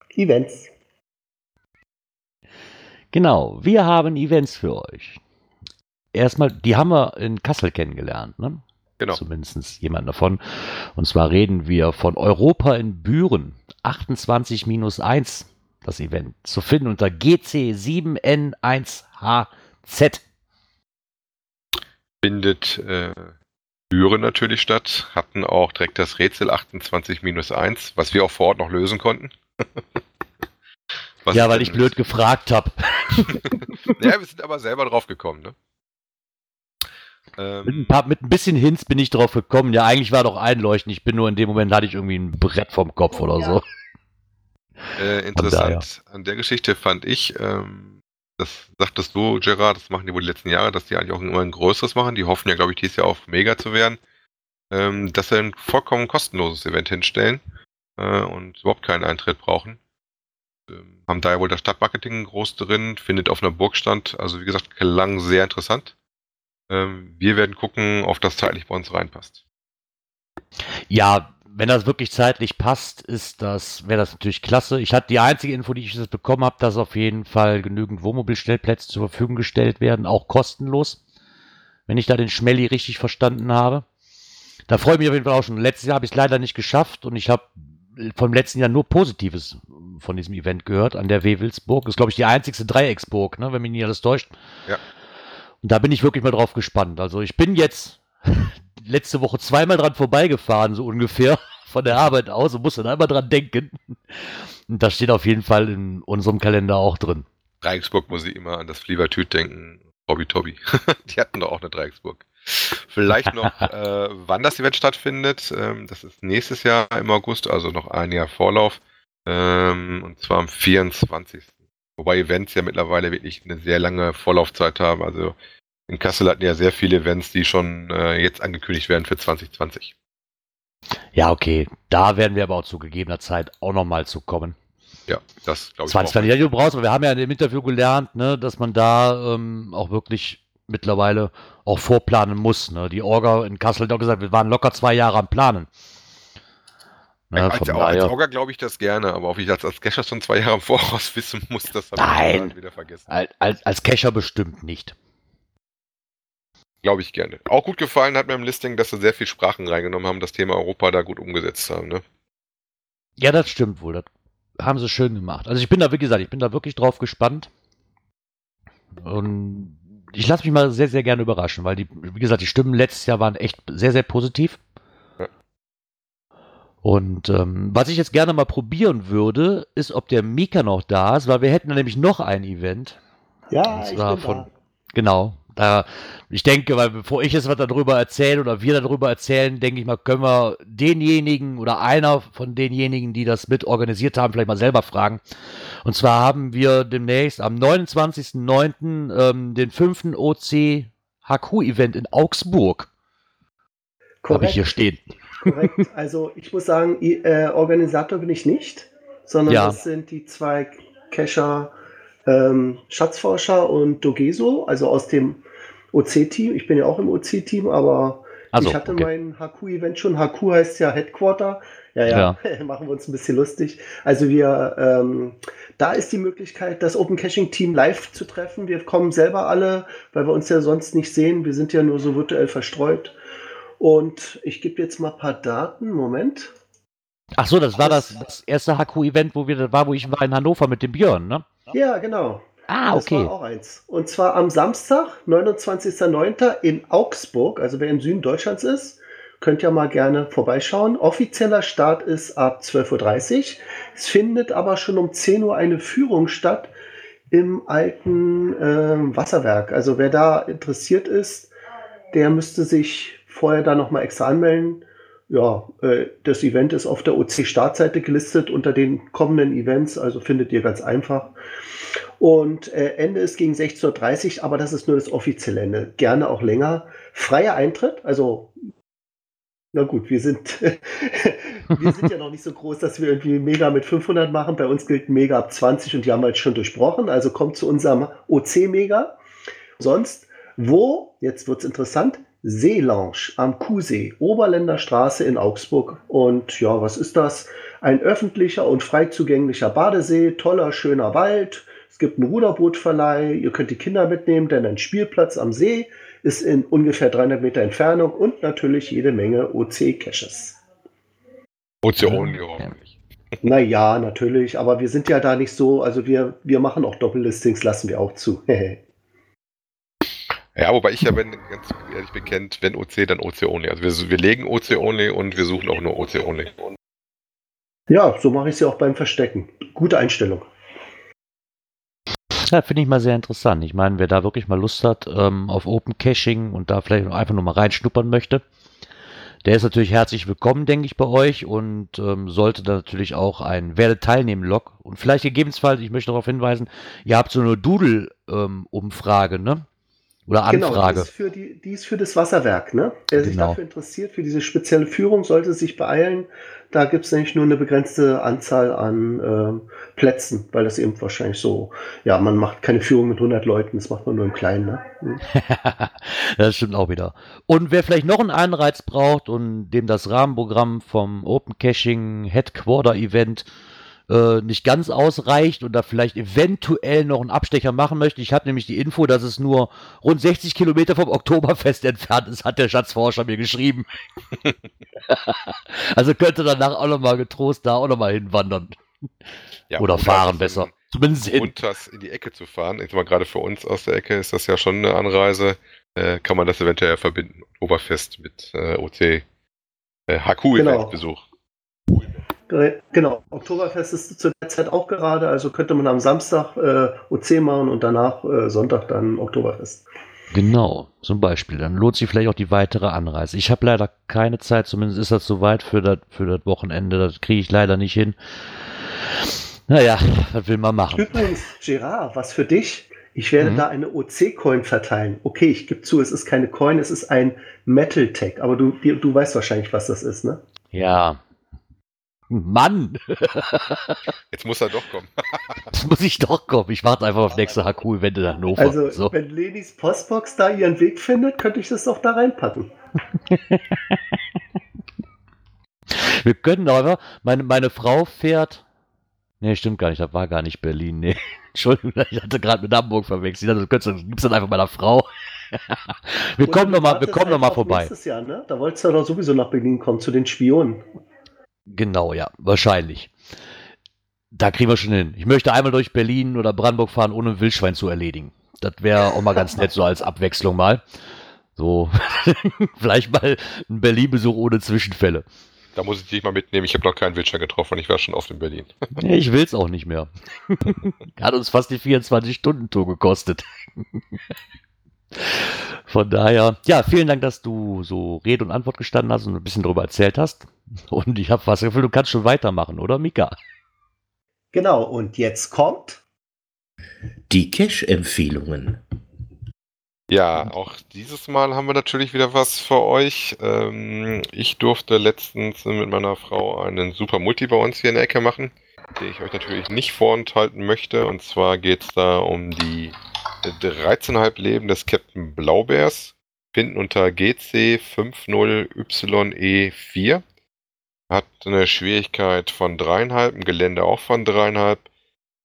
Events. Genau, wir haben Events für euch erstmal, die haben wir in Kassel kennengelernt, ne? Genau. Zumindest jemand davon. Und zwar reden wir von Europa in Büren. 28-1, das Event. Zu finden unter GC7N1HZ. Findet äh, Büren natürlich statt. Hatten auch direkt das Rätsel 28-1, was wir auch vor Ort noch lösen konnten. ja, weil ich blöd gefragt habe. ja, wir sind aber selber drauf gekommen, ne? Ähm, mit, ein paar, mit ein bisschen Hints bin ich drauf gekommen. Ja, eigentlich war doch einleuchtend. Ich bin nur in dem Moment, hatte ich irgendwie ein Brett vom Kopf oder so. Äh, interessant an der Geschichte fand ich, ähm, das sagtest du, Gerard, das machen die wohl die letzten Jahre, dass die eigentlich auch immer ein größeres machen. Die hoffen ja, glaube ich, dieses Jahr auf Mega zu werden. Ähm, dass sie ein vollkommen kostenloses Event hinstellen äh, und überhaupt keinen Eintritt brauchen. Ähm, haben da ja wohl das Stadtmarketing groß drin, findet auf einer Burg stand. Also wie gesagt, klang sehr interessant. Ähm, wir werden gucken, ob das zeitlich bei uns reinpasst. Ja, wenn das wirklich zeitlich passt, ist das, wäre das natürlich klasse. Ich hatte die einzige Info, die ich jetzt bekommen habe, dass auf jeden Fall genügend Wohnmobilstellplätze zur Verfügung gestellt werden, auch kostenlos. Wenn ich da den Schmelly richtig verstanden habe. Da freue ich mich auf jeden Fall auch schon. Letztes Jahr habe ich es leider nicht geschafft und ich habe vom letzten Jahr nur Positives von diesem Event gehört an der Wewelsburg. Das ist, glaube ich, die einzigste Dreiecksburg, ne, wenn mich nicht alles täuscht. Ja. Und da bin ich wirklich mal drauf gespannt. Also ich bin jetzt letzte Woche zweimal dran vorbeigefahren, so ungefähr, von der Arbeit aus und musste da immer dran denken. Und das steht auf jeden Fall in unserem Kalender auch drin. Dreiecksburg muss ich immer an das Flievertüt denken. Hobby Tobby. Die hatten doch auch eine Dreiecksburg. Vielleicht noch, äh, wann das Event stattfindet. Ähm, das ist nächstes Jahr im August, also noch ein Jahr Vorlauf. Ähm, und zwar am 24. Wobei Events ja mittlerweile wirklich eine sehr lange Vorlaufzeit haben. Also in Kassel hatten ja sehr viele Events, die schon äh, jetzt angekündigt werden für 2020. Ja, okay. Da werden wir aber auch zu gegebener Zeit auch nochmal zu kommen. Ja, das glaube ich. 20 nicht, du brauchst, aber wir haben ja im Interview gelernt, ne, dass man da ähm, auch wirklich mittlerweile auch vorplanen muss. Ne? Die Orga in Kassel hat auch gesagt, wir waren locker zwei Jahre am Planen. Ja, als, als Auger glaube ich das gerne, aber ob ich das als Cacher schon zwei Jahre im Voraus wissen muss, das habe ich wieder vergessen. Als, als Cacher bestimmt nicht. Glaube ich gerne. Auch gut gefallen hat mir im Listing, dass sie sehr viel Sprachen reingenommen haben, das Thema Europa da gut umgesetzt haben. Ne? Ja, das stimmt wohl. Das haben sie schön gemacht. Also ich bin da, wie gesagt, ich bin da wirklich drauf gespannt. Und ich lasse mich mal sehr, sehr gerne überraschen, weil die, wie gesagt, die Stimmen letztes Jahr waren echt sehr, sehr positiv. Und ähm, was ich jetzt gerne mal probieren würde, ist, ob der Mika noch da ist, weil wir hätten nämlich noch ein Event. Ja, ich bin von, da. Genau. Da, ich denke, weil bevor ich jetzt was darüber erzähle oder wir darüber erzählen, denke ich mal, können wir denjenigen oder einer von denjenigen, die das mit organisiert haben, vielleicht mal selber fragen. Und zwar haben wir demnächst am 29.09. Ähm, den fünften OC HQ-Event in Augsburg. Habe ich hier stehen. Korrekt. Also ich muss sagen, äh, Organisator bin ich nicht, sondern ja. das sind die zwei Cacher ähm, Schatzforscher und Dogeso, also aus dem OC-Team. Ich bin ja auch im OC-Team, aber also, ich hatte okay. mein HQ-Event schon. HQ heißt ja Headquarter. Ja, ja, ja. machen wir uns ein bisschen lustig. Also wir, ähm, da ist die Möglichkeit, das Open Caching Team live zu treffen. Wir kommen selber alle, weil wir uns ja sonst nicht sehen. Wir sind ja nur so virtuell verstreut. Und ich gebe jetzt mal ein paar Daten. Moment. Ach so, das war das, das erste HQ-Event, wo wir war, wo ich war in Hannover mit dem Björn, ne? Ja, genau. Ah, okay. Das war auch eins. Und zwar am Samstag, 29.09. in Augsburg, also wer im Süden Deutschlands ist, könnt ja mal gerne vorbeischauen. Offizieller Start ist ab 12.30 Uhr. Es findet aber schon um 10 Uhr eine Führung statt im alten äh, Wasserwerk. Also wer da interessiert ist, der müsste sich vorher da nochmal extra anmelden. Ja, äh, das Event ist auf der OC-Startseite gelistet unter den kommenden Events, also findet ihr ganz einfach. Und äh, Ende ist gegen 16.30 Uhr, aber das ist nur das offizielle Ende. Gerne auch länger. Freier Eintritt, also na gut, wir sind, wir sind ja noch nicht so groß, dass wir irgendwie Mega mit 500 machen. Bei uns gilt Mega ab 20 und die haben wir jetzt schon durchbrochen. Also kommt zu unserem OC-Mega. Sonst, wo, jetzt wird es interessant, Seelounge am Kuhsee, Oberländer Straße in Augsburg. Und ja, was ist das? Ein öffentlicher und frei zugänglicher Badesee, toller, schöner Wald. Es gibt einen Ruderbootverleih, ihr könnt die Kinder mitnehmen, denn ein Spielplatz am See ist in ungefähr 300 Meter Entfernung und natürlich jede Menge OC-Caches. OC-Only hoffentlich. Naja, natürlich, aber wir sind ja da nicht so, also wir, wir machen auch Doppellistings, lassen wir auch zu. Ja, wobei ich ja, wenn, ganz ehrlich bekennt, wenn OC, dann OC Only. Also wir, wir legen OC Only und wir suchen auch nur OC Only. Ja, so mache ich es ja auch beim Verstecken. Gute Einstellung. Ja, finde ich mal sehr interessant. Ich meine, wer da wirklich mal Lust hat ähm, auf Open Caching und da vielleicht einfach nur mal reinschnuppern möchte, der ist natürlich herzlich willkommen, denke ich, bei euch und ähm, sollte da natürlich auch ein Werde teilnehmen Log und vielleicht gegebenenfalls, ich möchte darauf hinweisen, ihr habt so eine Doodle-Umfrage, ähm, ne? Oder Anfrage. Genau, die ist für, die, die ist für das Wasserwerk, ne? Wer genau. sich dafür interessiert, für diese spezielle Führung, sollte sich beeilen. Da gibt es nämlich nur eine begrenzte Anzahl an äh, Plätzen, weil das eben wahrscheinlich so, ja, man macht keine Führung mit 100 Leuten, das macht man nur im Kleinen. Ne? Hm. das stimmt auch wieder. Und wer vielleicht noch einen Anreiz braucht und dem das Rahmenprogramm vom Open Caching Headquarter Event äh, nicht ganz ausreicht und da vielleicht eventuell noch einen Abstecher machen möchte. Ich habe nämlich die Info, dass es nur rund 60 Kilometer vom Oktoberfest entfernt ist, hat der Schatzforscher mir geschrieben. also könnte danach auch nochmal getrost da auch nochmal hinwandern. Ja, Oder fahren besser. Zumindest hin. Und das in die Ecke zu fahren, jetzt mal gerade für uns aus der Ecke ist das ja schon eine Anreise, äh, kann man das eventuell verbinden. Oktoberfest mit äh, OC äh, HQ-Event-Besuch. Genau. Genau, Oktoberfest ist zu der Zeit auch gerade, also könnte man am Samstag äh, OC machen und danach äh, Sonntag dann Oktoberfest. Genau, zum Beispiel. Dann lohnt sich vielleicht auch die weitere Anreise. Ich habe leider keine Zeit, zumindest ist das soweit für das, für das Wochenende. Das kriege ich leider nicht hin. Naja, was will man machen? Übrigens, Gerard, was für dich? Ich werde mhm. da eine OC-Coin verteilen. Okay, ich gebe zu, es ist keine Coin, es ist ein Metal-Tag. Aber du, du weißt wahrscheinlich, was das ist, ne? Ja, Mann! Jetzt muss er doch kommen. Jetzt muss ich doch kommen. Ich warte einfach auf nächste HQ-Event in Hannover. Also, so. wenn Lenis Postbox da ihren Weg findet, könnte ich das doch da reinpacken. Wir können aber, meine, meine Frau fährt. Nee, stimmt gar nicht, das war gar nicht Berlin. Nee. Entschuldigung, ich hatte gerade mit Hamburg verwechselt. Also, du gibst dann einfach meiner Frau. wir kommen nochmal noch mal vorbei. Nächstes Jahr, ne? Da wolltest du doch sowieso nach Berlin kommen, zu den Spionen. Genau, ja, wahrscheinlich. Da kriegen wir schon hin. Ich möchte einmal durch Berlin oder Brandenburg fahren, ohne ein Wildschwein zu erledigen. Das wäre auch mal ganz nett, so als Abwechslung mal. So, vielleicht mal ein Berlin-Besuch ohne Zwischenfälle. Da muss ich dich mal mitnehmen. Ich habe noch keinen Wildschwein getroffen. Ich war schon oft in Berlin. ich will es auch nicht mehr. Hat uns fast die 24-Stunden-Tour gekostet. Von daher, ja, vielen Dank, dass du so Rede und Antwort gestanden hast und ein bisschen darüber erzählt hast. Und ich habe fast das Gefühl, du kannst schon weitermachen, oder Mika? Genau, und jetzt kommt die Cash-Empfehlungen. Ja, auch dieses Mal haben wir natürlich wieder was für euch. Ähm, ich durfte letztens mit meiner Frau einen super Multi bei uns hier in der Ecke machen, den ich euch natürlich nicht vorenthalten möchte. Und zwar geht es da um die 13,5 Leben des Captain Blaubeers. Finden unter GC50YE4. Hat eine Schwierigkeit von 3,5, ein Gelände auch von 3,5.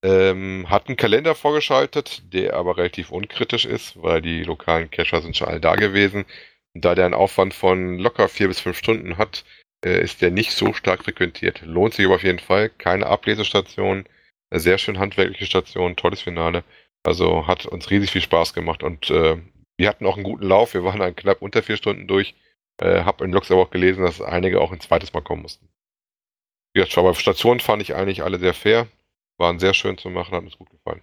Ähm, hat einen Kalender vorgeschaltet, der aber relativ unkritisch ist, weil die lokalen Cacher sind schon alle da gewesen. Und da der einen Aufwand von locker vier bis fünf Stunden hat, äh, ist der nicht so stark frequentiert. Lohnt sich aber auf jeden Fall. Keine Ablesestation, sehr schön handwerkliche Station, tolles Finale. Also hat uns riesig viel Spaß gemacht und äh, wir hatten auch einen guten Lauf. Wir waren dann knapp unter vier Stunden durch. Äh, hab in Logs aber auch gelesen, dass einige auch ein zweites Mal kommen mussten. Wie gesagt, aber Stationen fand ich eigentlich alle sehr fair waren sehr schön zu machen, hat uns gut gefallen.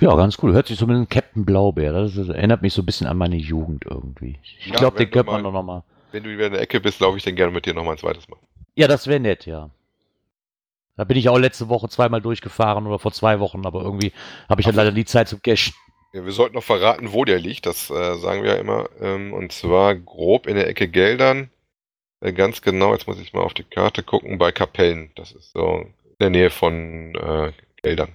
Ja, ganz cool. Hört sich so mit einem Captain Blaubeer. Das erinnert mich so ein bisschen an meine Jugend irgendwie. Ich ja, glaube, den könnte man noch mal. Wenn du wieder in der Ecke bist, laufe ich den gerne mit dir noch mal ein zweites Mal. Ja, das wäre nett, ja. Da bin ich auch letzte Woche zweimal durchgefahren oder vor zwei Wochen, aber irgendwie habe ich halt leider die Zeit zum Cashen. Ja, wir sollten noch verraten, wo der liegt, das äh, sagen wir ja immer. Ähm, und zwar grob in der Ecke Geldern. Äh, ganz genau, jetzt muss ich mal auf die Karte gucken, bei Kapellen. Das ist so der Nähe von äh, Geldern.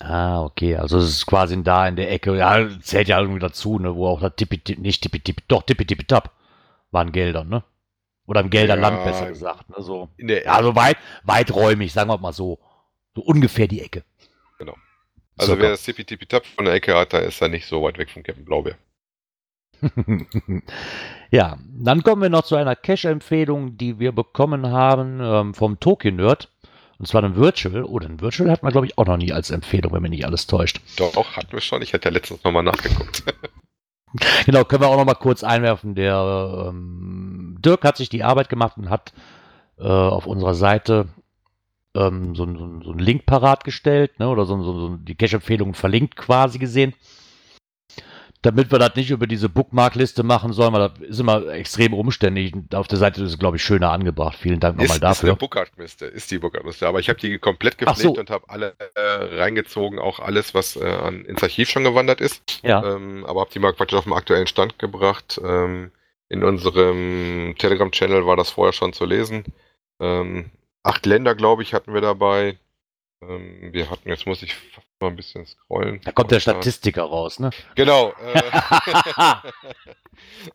Ah, okay. Also es ist quasi da in der Ecke, ja, zählt ja irgendwie dazu, ne, wo auch da Tippi, nicht Tippi, Tippi, doch Tippi, Tippi, Tap waren Geldern, ne? Oder im Gelderland ja, besser gesagt, ne? So. In der ja, also weit, weiträumig, sagen wir mal so. So ungefähr die Ecke. Genau. Also Circa. wer das Tippi, Tippi, Tap von der Ecke hat, da ist er nicht so weit weg von Captain Blaubeer. ja, dann kommen wir noch zu einer Cache-Empfehlung, die wir bekommen haben ähm, vom Tokyo Nerd. Und zwar ein Virtual. Oder oh, ein Virtual hat man, glaube ich, auch noch nie als Empfehlung, wenn mich nicht alles täuscht. Doch, hatten wir schon. Ich hätte ja letztens nochmal nachgeguckt. genau, können wir auch nochmal kurz einwerfen. Der ähm, Dirk hat sich die Arbeit gemacht und hat äh, auf unserer Seite ähm, so, so, so einen Link parat gestellt, ne, oder so, so die Cache-Empfehlungen verlinkt quasi gesehen damit wir das nicht über diese Bookmark-Liste machen sollen, weil das ist immer extrem umständlich. Auf der Seite ist es, glaube ich, schöner angebracht. Vielen Dank nochmal dafür. Ist eine Bookmark-Liste, ist die Bookmark-Liste. Aber ich habe die komplett gepflegt so. und habe alle äh, reingezogen, auch alles, was äh, an, ins Archiv schon gewandert ist. Ja. Ähm, aber habe die mal praktisch auf den aktuellen Stand gebracht. Ähm, in unserem Telegram-Channel war das vorher schon zu lesen. Ähm, acht Länder, glaube ich, hatten wir dabei. Ähm, wir hatten, jetzt muss ich mal ein bisschen scrollen. Da kommt der Statistiker raus, ne? Genau. Äh,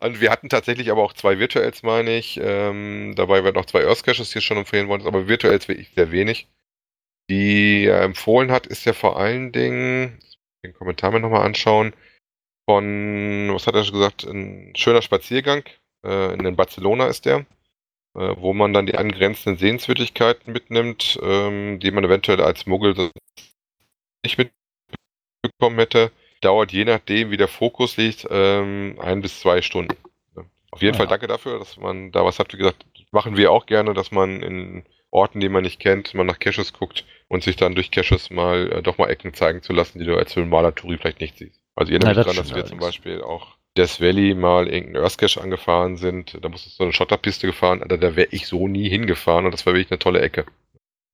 und wir hatten tatsächlich aber auch zwei Virtuals, meine ich. Ähm, dabei werden auch zwei Earth Caches hier schon empfehlen worden, aber Virtuals wirklich sehr wenig. Die er empfohlen hat, ist ja vor allen Dingen, den Kommentar mir nochmal anschauen, von, was hat er schon gesagt, ein schöner Spaziergang. Äh, in Barcelona ist der. Äh, wo man dann die angrenzenden Sehenswürdigkeiten mitnimmt, ähm, die man eventuell als Muggel nicht mitbekommen hätte. Dauert je nachdem, wie der Fokus liegt, ähm, ein bis zwei Stunden. Auf jeden ja. Fall danke dafür, dass man da was hat. Wie gesagt, machen wir auch gerne, dass man in Orten, die man nicht kennt, mal nach Caches guckt und sich dann durch Caches mal äh, doch mal Ecken zeigen zu lassen, die du als normaler Touri vielleicht nicht siehst. Also ihr erinnert daran, dass wir zum Beispiel auch Death Valley mal irgendein Earthcache angefahren sind. Da musstest du so eine Schotterpiste gefahren. Da, da wäre ich so nie hingefahren und das war wirklich eine tolle Ecke.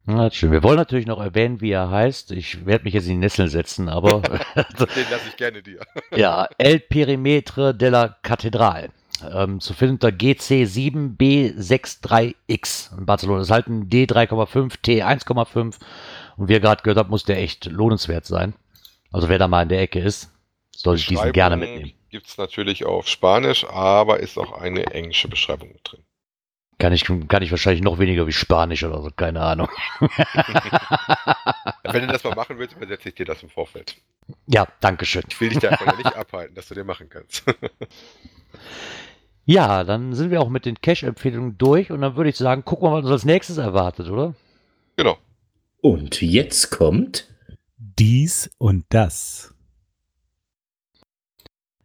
Na, schön. Wir wollen natürlich noch erwähnen, wie er heißt. Ich werde mich jetzt in die Nesseln setzen, aber. Den lasse ich gerne dir. ja, El Perimetre della Catedral. Ähm, zu finden unter GC7B63X in Barcelona. Das ist halt ein D3,5, T1,5. Und wie ihr gerade gehört habt, muss der echt lohnenswert sein. Also wer da mal in der Ecke ist, soll ich diesen gerne mitnehmen gibt es natürlich auf Spanisch, aber ist auch eine englische Beschreibung mit drin. Kann ich, kann ich wahrscheinlich noch weniger wie Spanisch oder so, keine Ahnung. Wenn du das mal machen willst, übersetze ich dir das im Vorfeld. Ja, danke schön. Ich will dich davon nicht abhalten, dass du dir machen kannst. ja, dann sind wir auch mit den Cash-Empfehlungen durch und dann würde ich sagen, gucken wir mal, was uns als nächstes erwartet, oder? Genau. Und jetzt kommt dies und das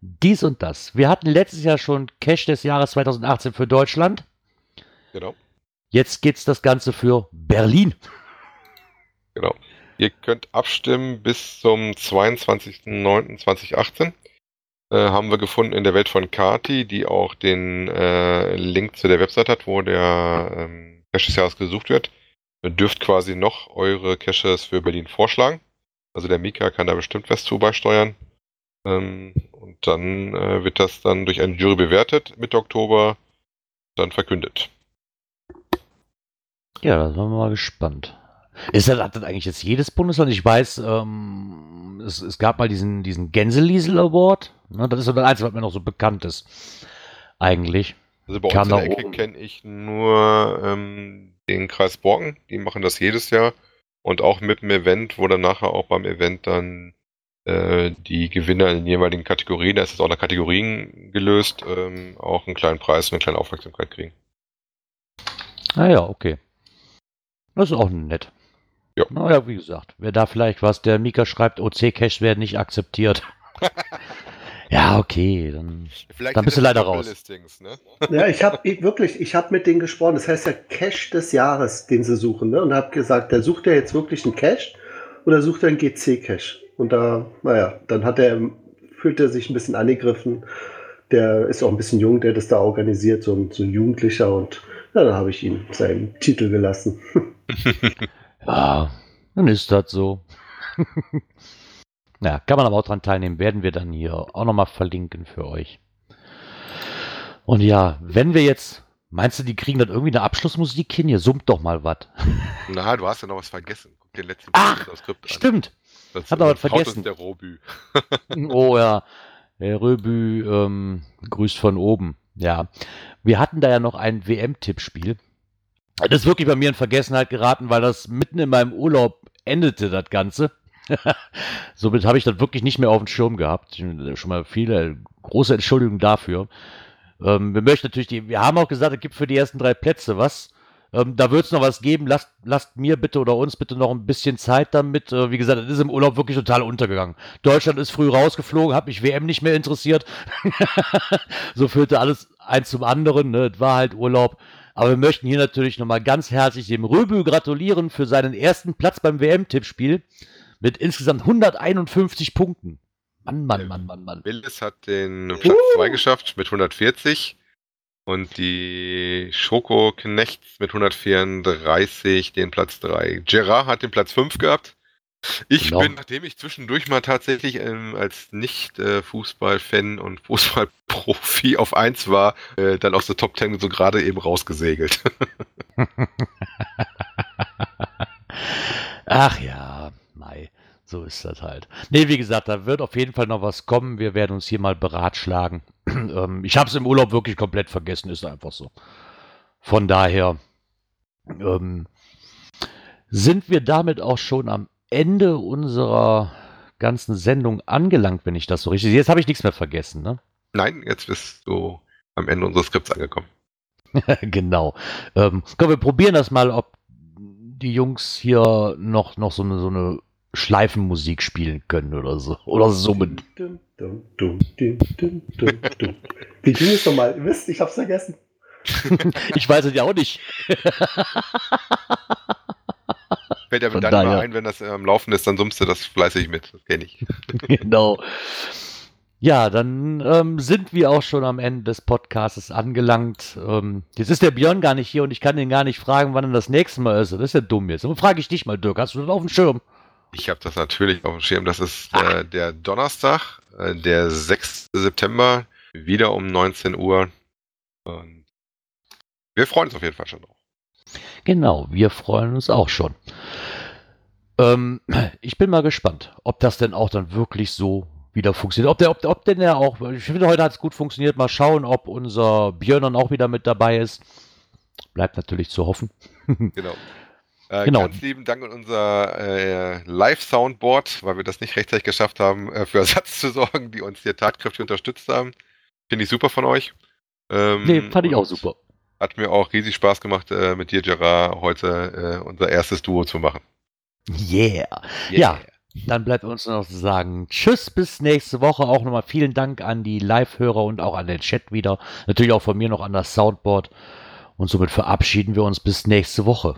dies und das. Wir hatten letztes Jahr schon Cash des Jahres 2018 für Deutschland. Genau. Jetzt geht es das Ganze für Berlin. Genau. Ihr könnt abstimmen bis zum 22.09.2018. Äh, haben wir gefunden in der Welt von Kati, die auch den äh, Link zu der Website hat, wo der ähm, Cache des Jahres gesucht wird. Ihr dürft quasi noch eure Caches für Berlin vorschlagen. Also der Mika kann da bestimmt was zu beisteuern. Ähm, und dann äh, wird das dann durch eine Jury bewertet, Mitte Oktober, dann verkündet. Ja, da sind wir mal gespannt. Ist das, hat das eigentlich jetzt jedes Bundesland? Ich weiß, ähm, es, es gab mal diesen, diesen Gänseliesel Award. Ne, das ist so das Einzige, was mir noch so bekannt ist. Eigentlich. Also bei Kam uns in der Ecke kenne ich nur ähm, den Kreis Borken, die machen das jedes Jahr. Und auch mit dem Event, wo dann nachher auch beim Event dann die Gewinner in den jeweiligen Kategorien, da ist es auch nach Kategorien gelöst, ähm, auch einen kleinen Preis und eine kleine Aufmerksamkeit kriegen. Ah ja, okay. Das ist auch nett. Ja. Naja, wie gesagt, wer da vielleicht was, der Mika schreibt, OC-Cash werden nicht akzeptiert. ja, okay, dann. Vielleicht Da bist du leider raus. Listings, ne? Ja, ich habe wirklich, ich habe mit denen gesprochen. Das heißt ja Cache des Jahres, den sie suchen. Ne? Und habe gesagt, der sucht ja jetzt wirklich einen Cache oder sucht er einen GC-Cache? Und da, naja, dann hat er, fühlt er sich ein bisschen angegriffen. Der ist auch ein bisschen jung, der das da organisiert, so ein, so ein Jugendlicher. Und ja, dann habe ich ihm seinen Titel gelassen. Ja, dann ist das so. ja, kann man aber auch dran teilnehmen. Werden wir dann hier auch nochmal verlinken für euch. Und ja, wenn wir jetzt. Meinst du, die kriegen dann irgendwie eine Abschlussmusik hin? Hier summt doch mal was. Na, du hast ja noch was vergessen. Guck den letzten Ach, Skript an. Stimmt. Das, Hat aber äh, was haut vergessen. Der Robü. Oh ja, Herr Röbü ähm, grüßt von oben. Ja, wir hatten da ja noch ein WM-Tippspiel. Das ist wirklich bei mir in Vergessenheit geraten, weil das mitten in meinem Urlaub endete, das Ganze. Somit habe ich das wirklich nicht mehr auf dem Schirm gehabt. Schon mal viele große Entschuldigung dafür. Ähm, wir möchten natürlich, die, wir haben auch gesagt, es gibt für die ersten drei Plätze was. Ähm, da wird es noch was geben. Lasst, lasst mir bitte oder uns bitte noch ein bisschen Zeit damit. Äh, wie gesagt, das ist im Urlaub wirklich total untergegangen. Deutschland ist früh rausgeflogen, hat mich WM nicht mehr interessiert. so führte alles eins zum anderen. Ne? Es war halt Urlaub. Aber wir möchten hier natürlich nochmal ganz herzlich dem Röbü gratulieren für seinen ersten Platz beim WM-Tippspiel mit insgesamt 151 Punkten. Mann, Mann, Mann, Mann, Mann. Willis hat den Platz 2 geschafft mit 140 und die Schoko Knechts mit 134 den Platz 3. Gerard hat den Platz 5 gehabt. Ich Genau. bin, nachdem ich zwischendurch mal tatsächlich ähm, als Nicht-Fußball-Fan und Fußballprofi auf 1 war, äh, dann aus der Top 10 so gerade eben rausgesegelt. Ach ja, Mai, so ist das halt. Nee, wie gesagt, da wird auf jeden Fall noch was kommen. Wir werden uns hier mal beratschlagen. ähm, ich habe es im Urlaub wirklich komplett vergessen, ist einfach so. Von daher ähm, sind wir damit auch schon am Ende unserer ganzen Sendung angelangt, wenn ich das so richtig sehe. Jetzt habe ich nichts mehr vergessen, ne? Nein, jetzt bist du am Ende unseres Skripts angekommen. genau. Ähm, komm, wir probieren das mal, ob die Jungs hier noch, noch so, eine, so eine Schleifenmusik spielen können oder so. Oder summen. Wie ging es nochmal? Ihr wisst, ich hab's vergessen. Ich weiß es ja auch nicht. Fällt ja Von dann mal ein, wenn das äh, am Laufen ist, dann summst du das fleißig mit. Das kenne ich. genau. Ja, dann ähm, sind wir auch schon am Ende des Podcasts angelangt. Ähm, jetzt ist der Björn gar nicht hier und ich kann ihn gar nicht fragen, wann er das nächste Mal ist. Das ist ja dumm jetzt. Und frage ich dich mal, Dirk, hast du das auf dem Schirm? Ich habe das natürlich auf dem Schirm. Das ist äh, der Donnerstag, äh, der 6. September, wieder um 19 Uhr. Und wir freuen uns auf jeden Fall schon drauf. Genau, wir freuen uns auch schon. Ähm, ich bin mal gespannt, ob das denn auch dann wirklich so wieder funktioniert. Ob der, ob, ob denn ja auch, ich finde, heute hat es gut funktioniert. Mal schauen, ob unser Björn dann auch wieder mit dabei ist. Bleibt natürlich zu hoffen. Genau. Äh, Genau. Ganz lieben Dank an unser äh, Live-Soundboard, weil wir das nicht rechtzeitig geschafft haben, äh, für Ersatz zu sorgen, die uns hier tatkräftig unterstützt haben. Finde ich super von euch. Ähm, Nee, fand ich auch super. Hat mir auch riesig Spaß gemacht, äh, mit dir, Gerard, heute äh, unser erstes Duo zu machen. Yeah. Ja. Dann bleibt uns nur noch zu sagen, tschüss, bis nächste Woche. Auch nochmal vielen Dank an die Live-Hörer und auch an den Chat wieder. Natürlich auch von mir noch an das Soundboard. Und somit verabschieden wir uns bis nächste Woche.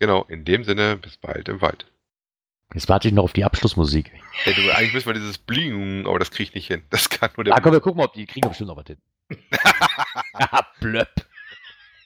Genau, in dem Sinne, bis bald im Wald. Jetzt warte ich noch auf die Abschlussmusik. Ey, du, eigentlich müssen wir dieses Bling, aber das kriege ich nicht hin. Das kann nur der. Ah, komm, wir gucken mal, ob die kriegen bestimmt noch was hin. Blöpp.